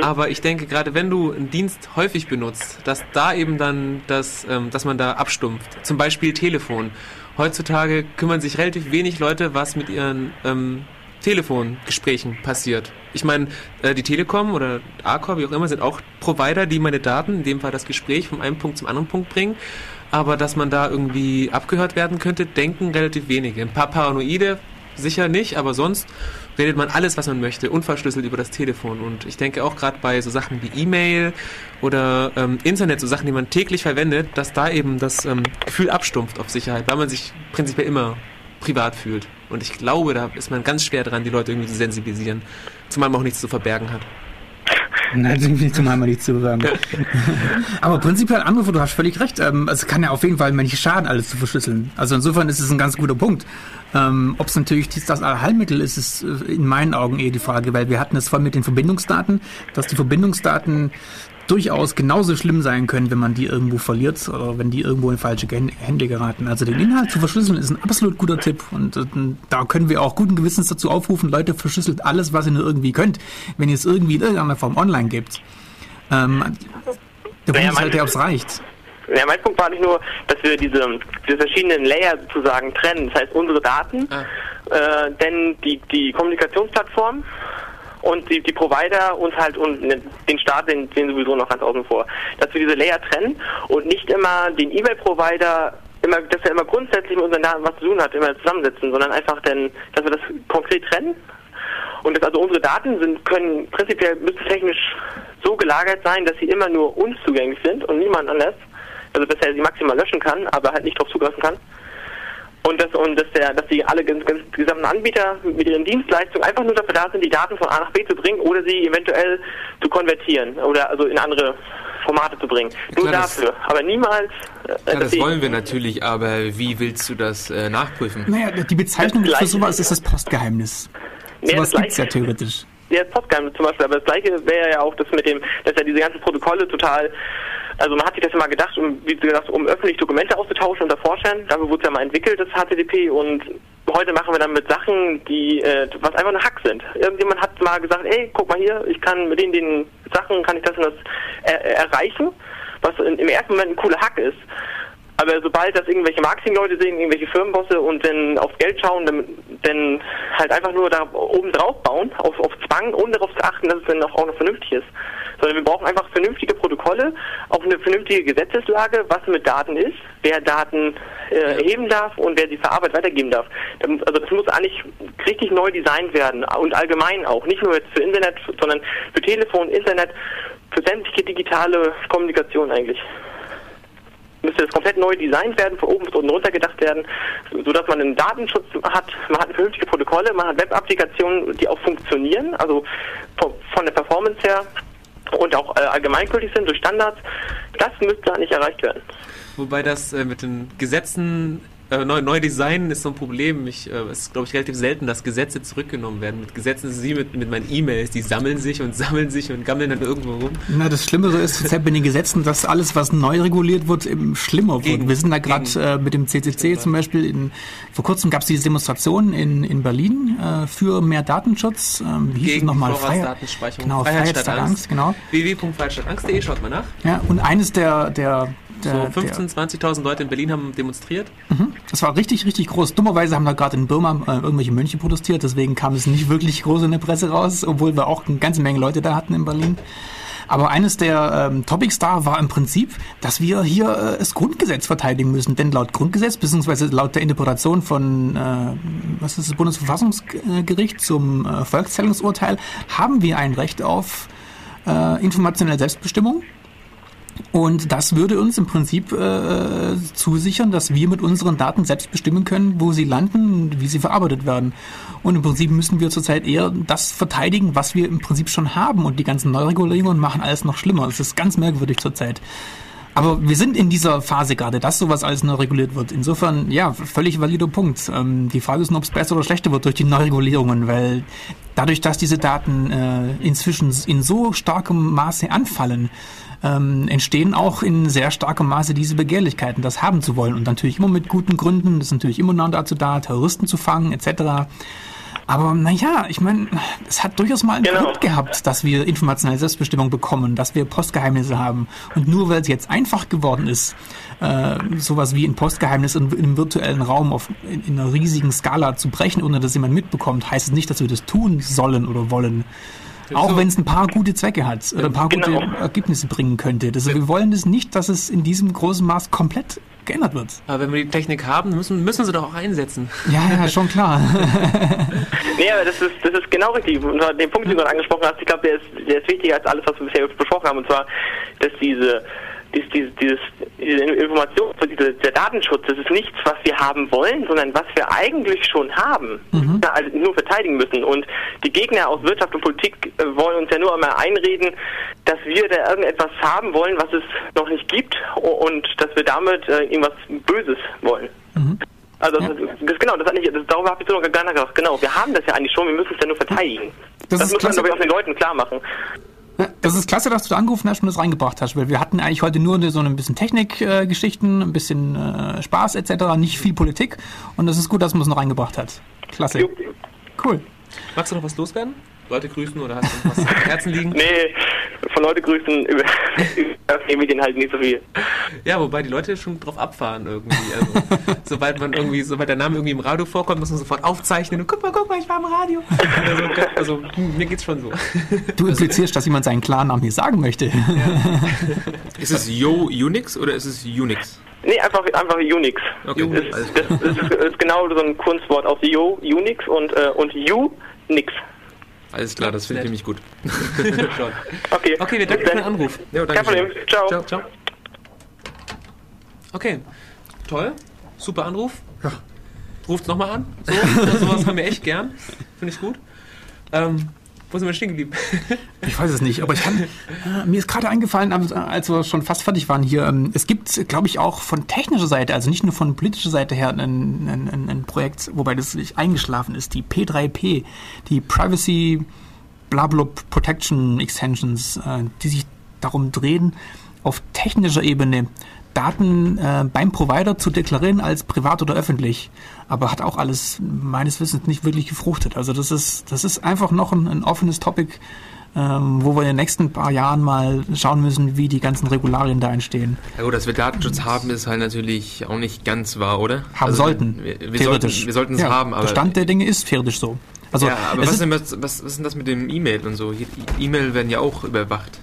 Aber ich denke, gerade wenn du einen Dienst häufig benutzt, dass da eben dann das, ähm, dass man da abstumpft. Zum Beispiel Telefon. Heutzutage kümmern sich relativ wenig Leute, was mit ihren ähm, Telefongesprächen passiert. Ich meine, äh, die Telekom oder Arcor, wie auch immer, sind auch Provider, die meine Daten, in dem Fall das Gespräch, von einem Punkt zum anderen Punkt bringen. Aber dass man da irgendwie abgehört werden könnte, denken relativ wenige. Ein paar Paranoide sicher nicht, aber sonst redet man alles, was man möchte, unverschlüsselt über das Telefon. Und ich denke auch gerade bei so Sachen wie E-Mail oder ähm, Internet, so Sachen, die man täglich verwendet, dass da eben das ähm, Gefühl abstumpft auf Sicherheit, weil man sich prinzipiell immer privat fühlt. Und ich glaube, da ist man ganz schwer dran, die Leute irgendwie zu sensibilisieren. Zumal man auch nichts zu verbergen hat. Nein, das ist nicht zum einmal nichts zu sagen. [LAUGHS] Aber prinzipiell, Anrufer, du hast völlig recht. Ähm, es kann ja auf jeden Fall nicht schaden, alles zu verschlüsseln. Also insofern ist es ein ganz guter Punkt. Ähm, Ob es natürlich dies, das Allheilmittel ist, ist äh, in meinen Augen eher die Frage, weil wir hatten es vorhin mit den Verbindungsdaten, dass die Verbindungsdaten durchaus genauso schlimm sein können, wenn man die irgendwo verliert oder wenn die irgendwo in falsche Hände geraten. Also den Inhalt zu verschlüsseln ist ein absolut guter Tipp und äh, da können wir auch guten Gewissens dazu aufrufen, Leute, verschlüsselt alles, was ihr nur irgendwie könnt, wenn ihr es irgendwie in irgendeiner Form online gibt. Ähm, Der Punkt Naja, ist halt, der, ob es reicht. Ja, mein Punkt war nicht nur, dass wir diese, diese verschiedenen Layer sozusagen trennen. Das heißt, unsere Daten, Ah. äh, denn die, die Kommunikationsplattform und die, die Provider und halt und den Staat, den, den sowieso noch ganz außen vor. Dass wir diese Layer trennen und nicht immer den E-Mail-Provider immer, dass er immer grundsätzlich mit unseren Daten was zu tun hat, immer zusammensetzen, sondern einfach denn, dass wir das konkret trennen und dass also unsere Daten sind, können prinzipiell müssen technisch so gelagert sein, dass sie immer nur uns zugänglich sind und niemand anders. Also dass er sie maximal löschen kann, aber halt nicht darauf zugreifen kann. Und dass und dass der, dass die alle ganz, ganz gesamten Anbieter mit ihren Dienstleistungen einfach nur dafür da sind, die Daten von A nach B zu bringen oder sie eventuell zu konvertieren oder also in andere Formate zu bringen. Nur klar, das- dafür. Aber niemals äh, Ja, das wollen wir natürlich, aber wie willst du das äh, nachprüfen? Naja, die Bezeichnung für sowas ist das Postgeheimnis. Nee, sowas das gibt es ja theoretisch. Ja, das Postgeheimnis zum Beispiel, aber das gleiche wäre ja auch das mit dem, dass ja diese ganzen Protokolle total, also man hat sich das mal gedacht, um, wie gesagt, um öffentlich Dokumente auszutauschen unter Forschern, dafür wurde es ja mal entwickelt, das HTTP und heute machen wir damit Sachen, die, äh, was einfach nur Hack sind. Irgendjemand hat mal gesagt, ey, guck mal hier, ich kann mit den, den Sachen, kann ich das und das er erreichen, was in, im ersten Moment ein cooler Hack ist. Aber sobald das irgendwelche Marketingleute sehen, irgendwelche Firmenbosse und dann aufs Geld schauen, dann, dann halt einfach nur da oben drauf bauen, auf, auf Zwang, ohne darauf zu achten, dass es dann auch noch vernünftig ist. Sondern wir brauchen einfach vernünftige Protokolle, auch eine vernünftige Gesetzeslage, was mit Daten ist, wer Daten äh, erheben darf und wer sie verarbeitet weitergeben darf. Also das muss eigentlich richtig neu designt werden und allgemein auch, nicht nur jetzt für Internet, sondern für Telefon, Internet, für sämtliche digitale Kommunikation eigentlich. Müsste das komplett neu designt werden, von oben bis unten runter gedacht werden, sodass man einen Datenschutz hat, man hat vernünftige Protokolle, man hat Web-Applikationen, die auch funktionieren, also von der Performance her und auch äh, allgemeingültig sind durch Standards. Das müsste eigentlich erreicht werden. Wobei das äh, mit den Gesetzen äh, neu, neu designen ist so ein Problem. Ich, äh, es ist, glaube ich, relativ selten, dass Gesetze zurückgenommen werden. Mit Gesetzen ist es wie mit, mit meinen E-Mails. Die sammeln sich und [LAUGHS] sammeln sich und gammeln dann irgendwo rum. Na, das Schlimme so ist zurzeit bei den Gesetzen, dass alles, was neu reguliert wird, eben schlimmer wird. Gegen- Wir sind da gerade äh, mit dem CCC zum Beispiel, in, vor kurzem gab es diese Demonstration in, in Berlin äh, für mehr Datenschutz. Ähm, wie hieß es nochmal? Vorratsdatenspeicherung. Genau, Freiheit Freiheit statt statt Angst, genau. www.freiheitstattangst.de, schaut mal nach. Ja, und eines der, der, der, So der 15.000, 20.000 Leute in Berlin haben demonstriert. Das war richtig, richtig groß. Dummerweise haben da gerade in Burma äh, irgendwelche Mönche protestiert, deswegen kam es nicht [LAUGHS] wirklich groß in der Presse raus, obwohl wir auch eine ganze Menge Leute da hatten in Berlin. Aber eines der ähm, Topics da war im Prinzip, dass wir hier äh, das Grundgesetz verteidigen müssen. Denn laut Grundgesetz, beziehungsweise laut der Interpretation von, äh, was ist das Bundesverfassungsgericht zum äh, Volkszählungsurteil, haben wir ein Recht auf äh, informationelle Selbstbestimmung. Und das würde uns im Prinzip äh, zusichern, dass wir mit unseren Daten selbst bestimmen können, wo sie landen, wie sie verarbeitet werden. Und im Prinzip müssen wir zurzeit eher das verteidigen, was wir im Prinzip schon haben. Und die ganzen Neuregulierungen machen alles noch schlimmer. Das ist ganz merkwürdig zurzeit. Aber wir sind in dieser Phase gerade, dass sowas alles neu reguliert wird. Insofern, ja, völlig valider Punkt. Ähm, die Frage ist nur, ob es besser oder schlechter wird durch die Neuregulierungen, weil dadurch, dass diese Daten äh, inzwischen in so starkem Maße anfallen, ähm, entstehen auch in sehr starkem Maße diese Begehrlichkeiten, das haben zu wollen. Und natürlich immer mit guten Gründen, das ist natürlich immer noch dazu da, Terroristen zu fangen, etc. Aber naja, ich meine, es hat durchaus mal einen Genau. Grund gehabt, dass wir informationelle Selbstbestimmung bekommen, dass wir Postgeheimnisse haben. Und nur weil es jetzt einfach geworden ist, äh, sowas wie ein Postgeheimnis in, in einem virtuellen Raum auf, in, in einer riesigen Skala zu brechen, ohne dass jemand mitbekommt, heißt es nicht, dass wir das tun sollen oder wollen. Auch So. wenn es ein paar gute Zwecke hat oder ein paar Genau. gute Ergebnisse bringen könnte. Das, wir wollen das nicht, dass es in diesem großen Maß komplett geändert wird. Aber wenn wir die Technik haben, müssen, müssen sie doch auch einsetzen. Ja, ja, schon klar. [LAUGHS] Nee, aber das ist, das ist genau richtig. Und zwar den Punkt, den du gerade angesprochen hast, ich glaube, der ist, der ist wichtiger als alles, was wir bisher besprochen haben. Und zwar, dass diese, dies, dieses, dieses, diese Information, der Datenschutz, das ist nichts, was wir haben wollen, sondern was wir eigentlich schon haben. Ja, Also nur verteidigen müssen. Und die Gegner aus Wirtschaft und Politik äh, wollen uns ja nur einmal einreden, dass wir da irgendetwas haben wollen, was es noch nicht gibt und dass wir damit äh, irgendwas Böses wollen. Also das, das genau, das hat nicht, das, darüber habe ich so noch gar nicht gedacht. Genau, wir haben das ja eigentlich schon, wir müssen es ja nur verteidigen. Das Das, muss man glaube ich auch den Leuten klar machen. Das ist klasse, dass du da angerufen hast und das reingebracht hast, weil wir hatten eigentlich heute nur so ein bisschen Technikgeschichten, ein bisschen äh, Spaß etc., nicht viel Politik und das ist gut, dass man es noch reingebracht hat. Klasse. Cool. Magst du noch was loswerden? Leute grüßen oder hast du was am Herzen liegen? [LAUGHS] Nee, von Leute grüßen über, über die Medien halt nicht so viel. Ja, wobei die Leute schon drauf abfahren irgendwie. Also, [LAUGHS] sobald man irgendwie, sobald der Name irgendwie im Radio vorkommt, muss man sofort aufzeichnen und guck mal, guck mal, ich war im Radio. Also, also mir geht's schon so. Du implizierst, dass jemand seinen Klarnamen hier sagen möchte. Ist es Yo Unix oder ist es Unix? Nee, einfach, einfach Unix. Okay, Das, alles das, das, ist, ist genau so ein Kunstwort aus Yo, Unix und, äh, und U, nix. Alles klar, das finde ich nämlich gut. [LAUGHS] Okay, Okay, wir danken für den. Anruf. Ja, Kein. Problem. Ciao. Ciao, ciao. Okay, toll. Super Anruf. Ja. Ruft nochmal an. So, [LAUGHS] sowas haben wir echt gern. Finde ich gut. Ähm, wo sind wir stehen geblieben? [LAUGHS] Ich weiß es nicht, aber ich kann, äh, mir ist gerade eingefallen, als wir schon fast fertig waren hier, ähm, es gibt, glaube ich, auch von technischer Seite, also nicht nur von politischer Seite her, ein, ein, ein, ein Projekt, wobei das nicht eingeschlafen ist, die P3P, die Privacy Blablub Protection Extensions, äh, die sich darum drehen, auf technischer Ebene Daten äh, beim Provider zu deklarieren als privat oder öffentlich. Aber hat auch alles meines Wissens nicht wirklich gefruchtet. Also das ist, das ist einfach noch ein, ein offenes Topic, ähm, wo wir in den nächsten paar Jahren mal schauen müssen, wie die ganzen Regularien da entstehen. Ja gut, dass wir Datenschutz haben, ist halt natürlich auch nicht ganz wahr, oder? Haben Also, sollten. Wir, wir sollten theoretisch. sollten es ja, haben, aber Der Stand der Dinge ist theoretisch so. Also, ja, aber was, ist, denn, was, was, was ist denn das mit dem E-Mail und so? E-Mail werden ja auch überwacht.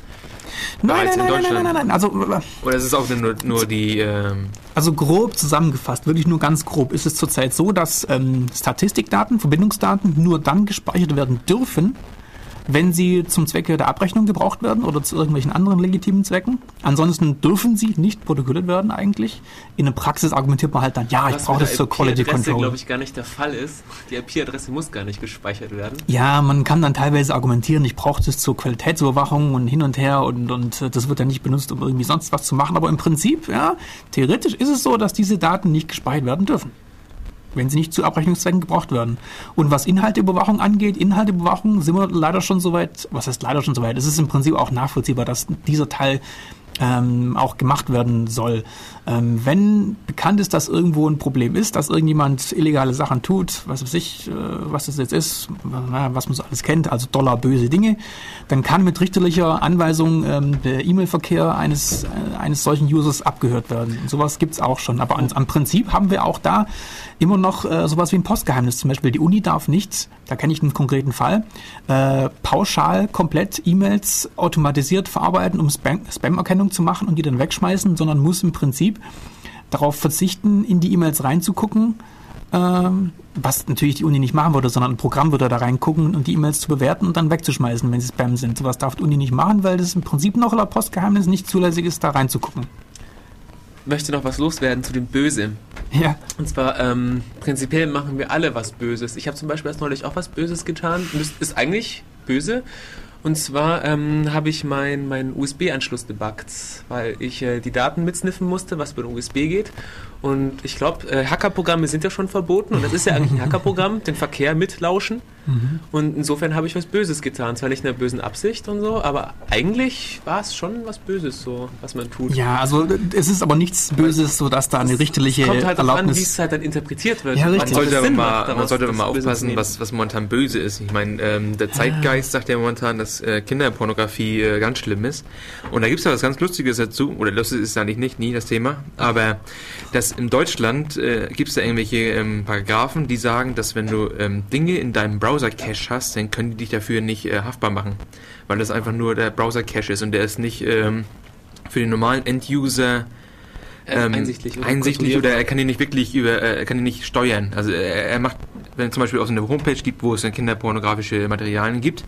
Nein, nein, in nein, nein, nein, nein, nein. Also, Oder ist es auch nur, nur die... Ähm, Also grob zusammengefasst, wirklich nur ganz grob, ist es zurzeit so, dass ähm, Statistikdaten, Verbindungsdaten nur dann gespeichert werden dürfen, wenn sie zum Zwecke der Abrechnung gebraucht werden oder zu irgendwelchen anderen legitimen Zwecken. Ansonsten dürfen sie nicht protokolliert werden eigentlich. In der Praxis argumentiert man halt dann, ja, ich Was brauche mit das zur Quality Control. glaube ich, gar nicht der Fall ist. Die IP-Adresse muss gar nicht gespeichert werden. Ja, man kann dann teilweise argumentieren, ich brauche das zur Qualitätsüberwachung und hin und her und, und äh, das wird ja nicht benutzt, um irgendwie sonst was zu machen. Aber im Prinzip, ja, theoretisch ist es so, dass diese Daten nicht gespeichert werden dürfen. Wenn sie nicht zu Abrechnungszwecken gebraucht werden. Und was Inhalteüberwachung angeht, Inhalteüberwachung sind wir leider schon soweit, was heißt leider schon soweit? Es ist im Prinzip auch nachvollziehbar, dass dieser Teil ähm, auch gemacht werden soll. Ähm, wenn bekannt ist, dass irgendwo ein Problem ist, dass irgendjemand illegale Sachen tut, was weiß ich, äh, was das jetzt ist, na, was man so alles kennt, also Dollar böse Dinge, dann kann mit richterlicher Anweisung ähm, der E-Mail-Verkehr eines, äh, eines solchen Users abgehört werden. Und sowas gibt's auch schon. Aber an, am Prinzip haben wir auch da immer noch äh, sowas wie ein Postgeheimnis. Zum Beispiel die Uni darf nicht, da kenne ich einen konkreten Fall, äh, pauschal komplett E-Mails automatisiert verarbeiten, um Spam- Spam-Erkennung zu machen und die dann wegschmeißen, sondern muss im Prinzip darauf verzichten, in die E-Mails reinzugucken, ähm, was natürlich die Uni nicht machen würde, sondern ein Programm würde da reingucken und die E-Mails zu bewerten und dann wegzuschmeißen, wenn sie Spam sind. Sowas darf die Uni nicht machen, weil das im Prinzip noch laut Postgeheimnis nicht zulässig ist, da reinzugucken. möchte noch was loswerden zu dem Böse. Ja. Und zwar, ähm, prinzipiell machen wir alle was Böses. Ich habe zum Beispiel erst neulich auch was Böses getan. Ist eigentlich böse. Und zwar ähm, habe ich meinen mein USB-Anschluss debuggt, weil ich äh, die Daten mitsniffen musste, was über den USB geht. Und ich glaube, äh, Hackerprogramme sind ja schon verboten. Und das ist ja eigentlich ein [LAUGHS] Hackerprogramm, den Verkehr mitlauschen. Und insofern habe ich was Böses getan. Zwar nicht in einer bösen Absicht und so, aber eigentlich war es schon was Böses, so, was man tut. Ja, also es ist aber nichts Böses, so dass da eine richterliche Kommt halt darauf an, wie Erlaubnis. es halt dann interpretiert wird. Ja, richtig. Man sollte, aber mal, macht, man daraus sollte aber das mal aufpassen, was, was momentan böse ist. Ich meine, ähm, der Zeitgeist sagt ja momentan, dass äh, Kinderpornografie äh, ganz schlimm ist. Und da gibt es ja was ganz Lustiges dazu, oder lustig ist eigentlich nicht, nie das Thema, aber in Deutschland äh, gibt es da irgendwelche ähm, Paragraphen, die sagen, dass wenn du ähm, Dinge in deinem Browser-Cache hast, dann können die dich dafür nicht äh, haftbar machen. Weil das einfach nur der Browser-Cache ist und der ist nicht ähm, für den normalen End-User ähm, einsichtlich oder einsichtlich oder er kann ihn nicht wirklich über, äh, er kann ihn nicht steuern. Also er, er macht, wenn es zum Beispiel auch so eine Homepage gibt, wo es dann kinderpornografische Materialien gibt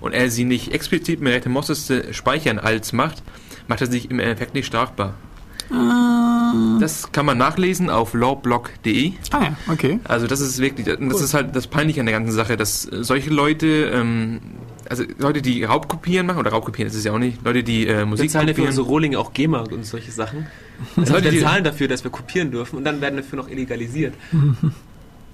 und er sie nicht explizit mit rechter Maustaste speichern als macht, macht er sich im Endeffekt nicht strafbar. Das kann man nachlesen auf lawblog.de. Ah ja, okay. Also das ist wirklich, das ist halt das Peinliche an der ganzen Sache, dass äh, solche Leute, ähm, also Leute, die Raubkopieren machen, oder Raubkopieren ist es ja auch nicht, Leute, die äh, Wir Musik zahlen ja für kopieren. unsere Rohlinge auch GEMA und solche Sachen. [LAUGHS] Also Leute, wir die- zahlen dafür, dass wir kopieren dürfen und dann werden dafür noch illegalisiert. [LAUGHS]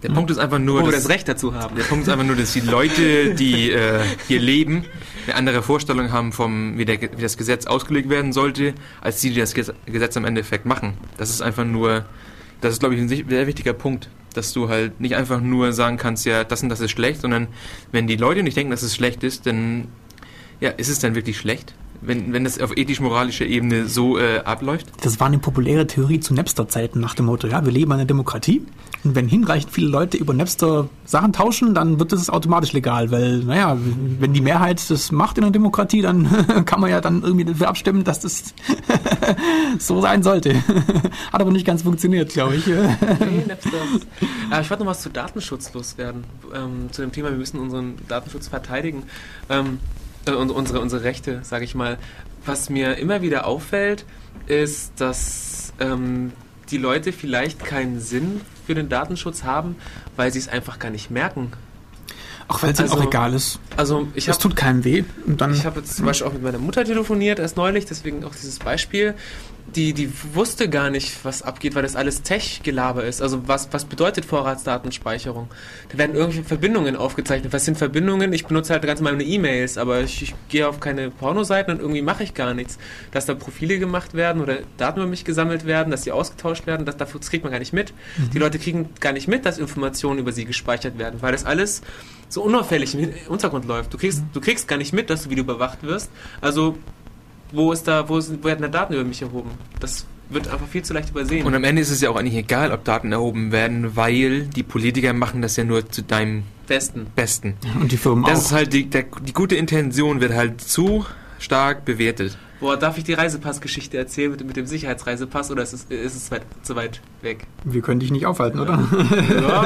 Der Punkt ist einfach nur, Wo wir dass- das Recht dazu haben. Der Punkt ist einfach nur, dass die Leute, die äh, hier leben, eine andere Vorstellung haben vom, wie, der, wie das Gesetz ausgelegt werden sollte, als die, die das Ges- Gesetz im Endeffekt machen. Das ist einfach nur, das ist, glaube ich, ein sehr wichtiger Punkt, dass du halt nicht einfach nur sagen kannst, ja, das und das ist schlecht, sondern wenn die Leute nicht denken, dass es schlecht ist, dann, ja, ist es dann wirklich schlecht? Wenn, wenn das auf ethisch-moralischer Ebene so äh, abläuft? Das war eine populäre Theorie zu Napster-Zeiten nach dem Motto, ja, wir leben in einer Demokratie und wenn hinreichend viele Leute über Napster Sachen tauschen, dann wird das automatisch legal, weil, naja, wenn die Mehrheit das macht in einer Demokratie, dann [LAUGHS] kann man ja dann irgendwie dafür abstimmen, dass das [LAUGHS] so sein sollte. [LAUGHS] Hat aber nicht ganz funktioniert, glaube ich. Nee, Napster. Aber ich wollte noch was zu Datenschutz loswerden. Ähm, zu dem Thema, wir müssen unseren Datenschutz verteidigen. Ähm, äh, und unsere, unsere Rechte, sage ich mal. Was mir immer wieder auffällt, ist, dass ähm, die Leute vielleicht keinen Sinn für den Datenschutz haben, weil sie es einfach gar nicht merken. Auch weil es Also, auch egal ist. Also ich habe tut keinem weh. Und dann, ich habe jetzt zum Beispiel auch mit meiner Mutter telefoniert, erst neulich, deswegen auch dieses Beispiel. Die, die wusste gar nicht, was abgeht, weil das alles Tech-Gelaber ist. Also was, was bedeutet Vorratsdatenspeicherung? Da werden irgendwelche Verbindungen aufgezeichnet. Was sind Verbindungen? Ich benutze halt ganz normal meine E-Mails, aber ich, ich gehe auf keine Pornoseiten und irgendwie mache ich gar nichts. Dass da Profile gemacht werden oder Daten über mich gesammelt werden, dass sie ausgetauscht werden, das, das kriegt man gar nicht mit. Die Leute kriegen gar nicht mit, dass Informationen über sie gespeichert werden, weil das alles so unauffällig im Hintergrund läuft. Du kriegst, du kriegst gar nicht mit, dass du wieder überwacht wirst. Also, wo ist da, wo, sind, wo werden da Daten über mich erhoben? Das wird einfach viel zu leicht übersehen. Und am Ende ist es ja auch eigentlich egal, ob Daten erhoben werden, weil die Politiker machen das ja nur zu deinem Besten. Besten. und die Firmen Das auch. ist halt die, der, die gute Intention wird halt zu stark bewertet. Boah, darf ich die Reisepassgeschichte erzählen mit, mit dem Sicherheitsreisepass oder ist es, ist es weit, zu weit weg? Wir können dich nicht aufhalten, oder? Ja, [LAUGHS]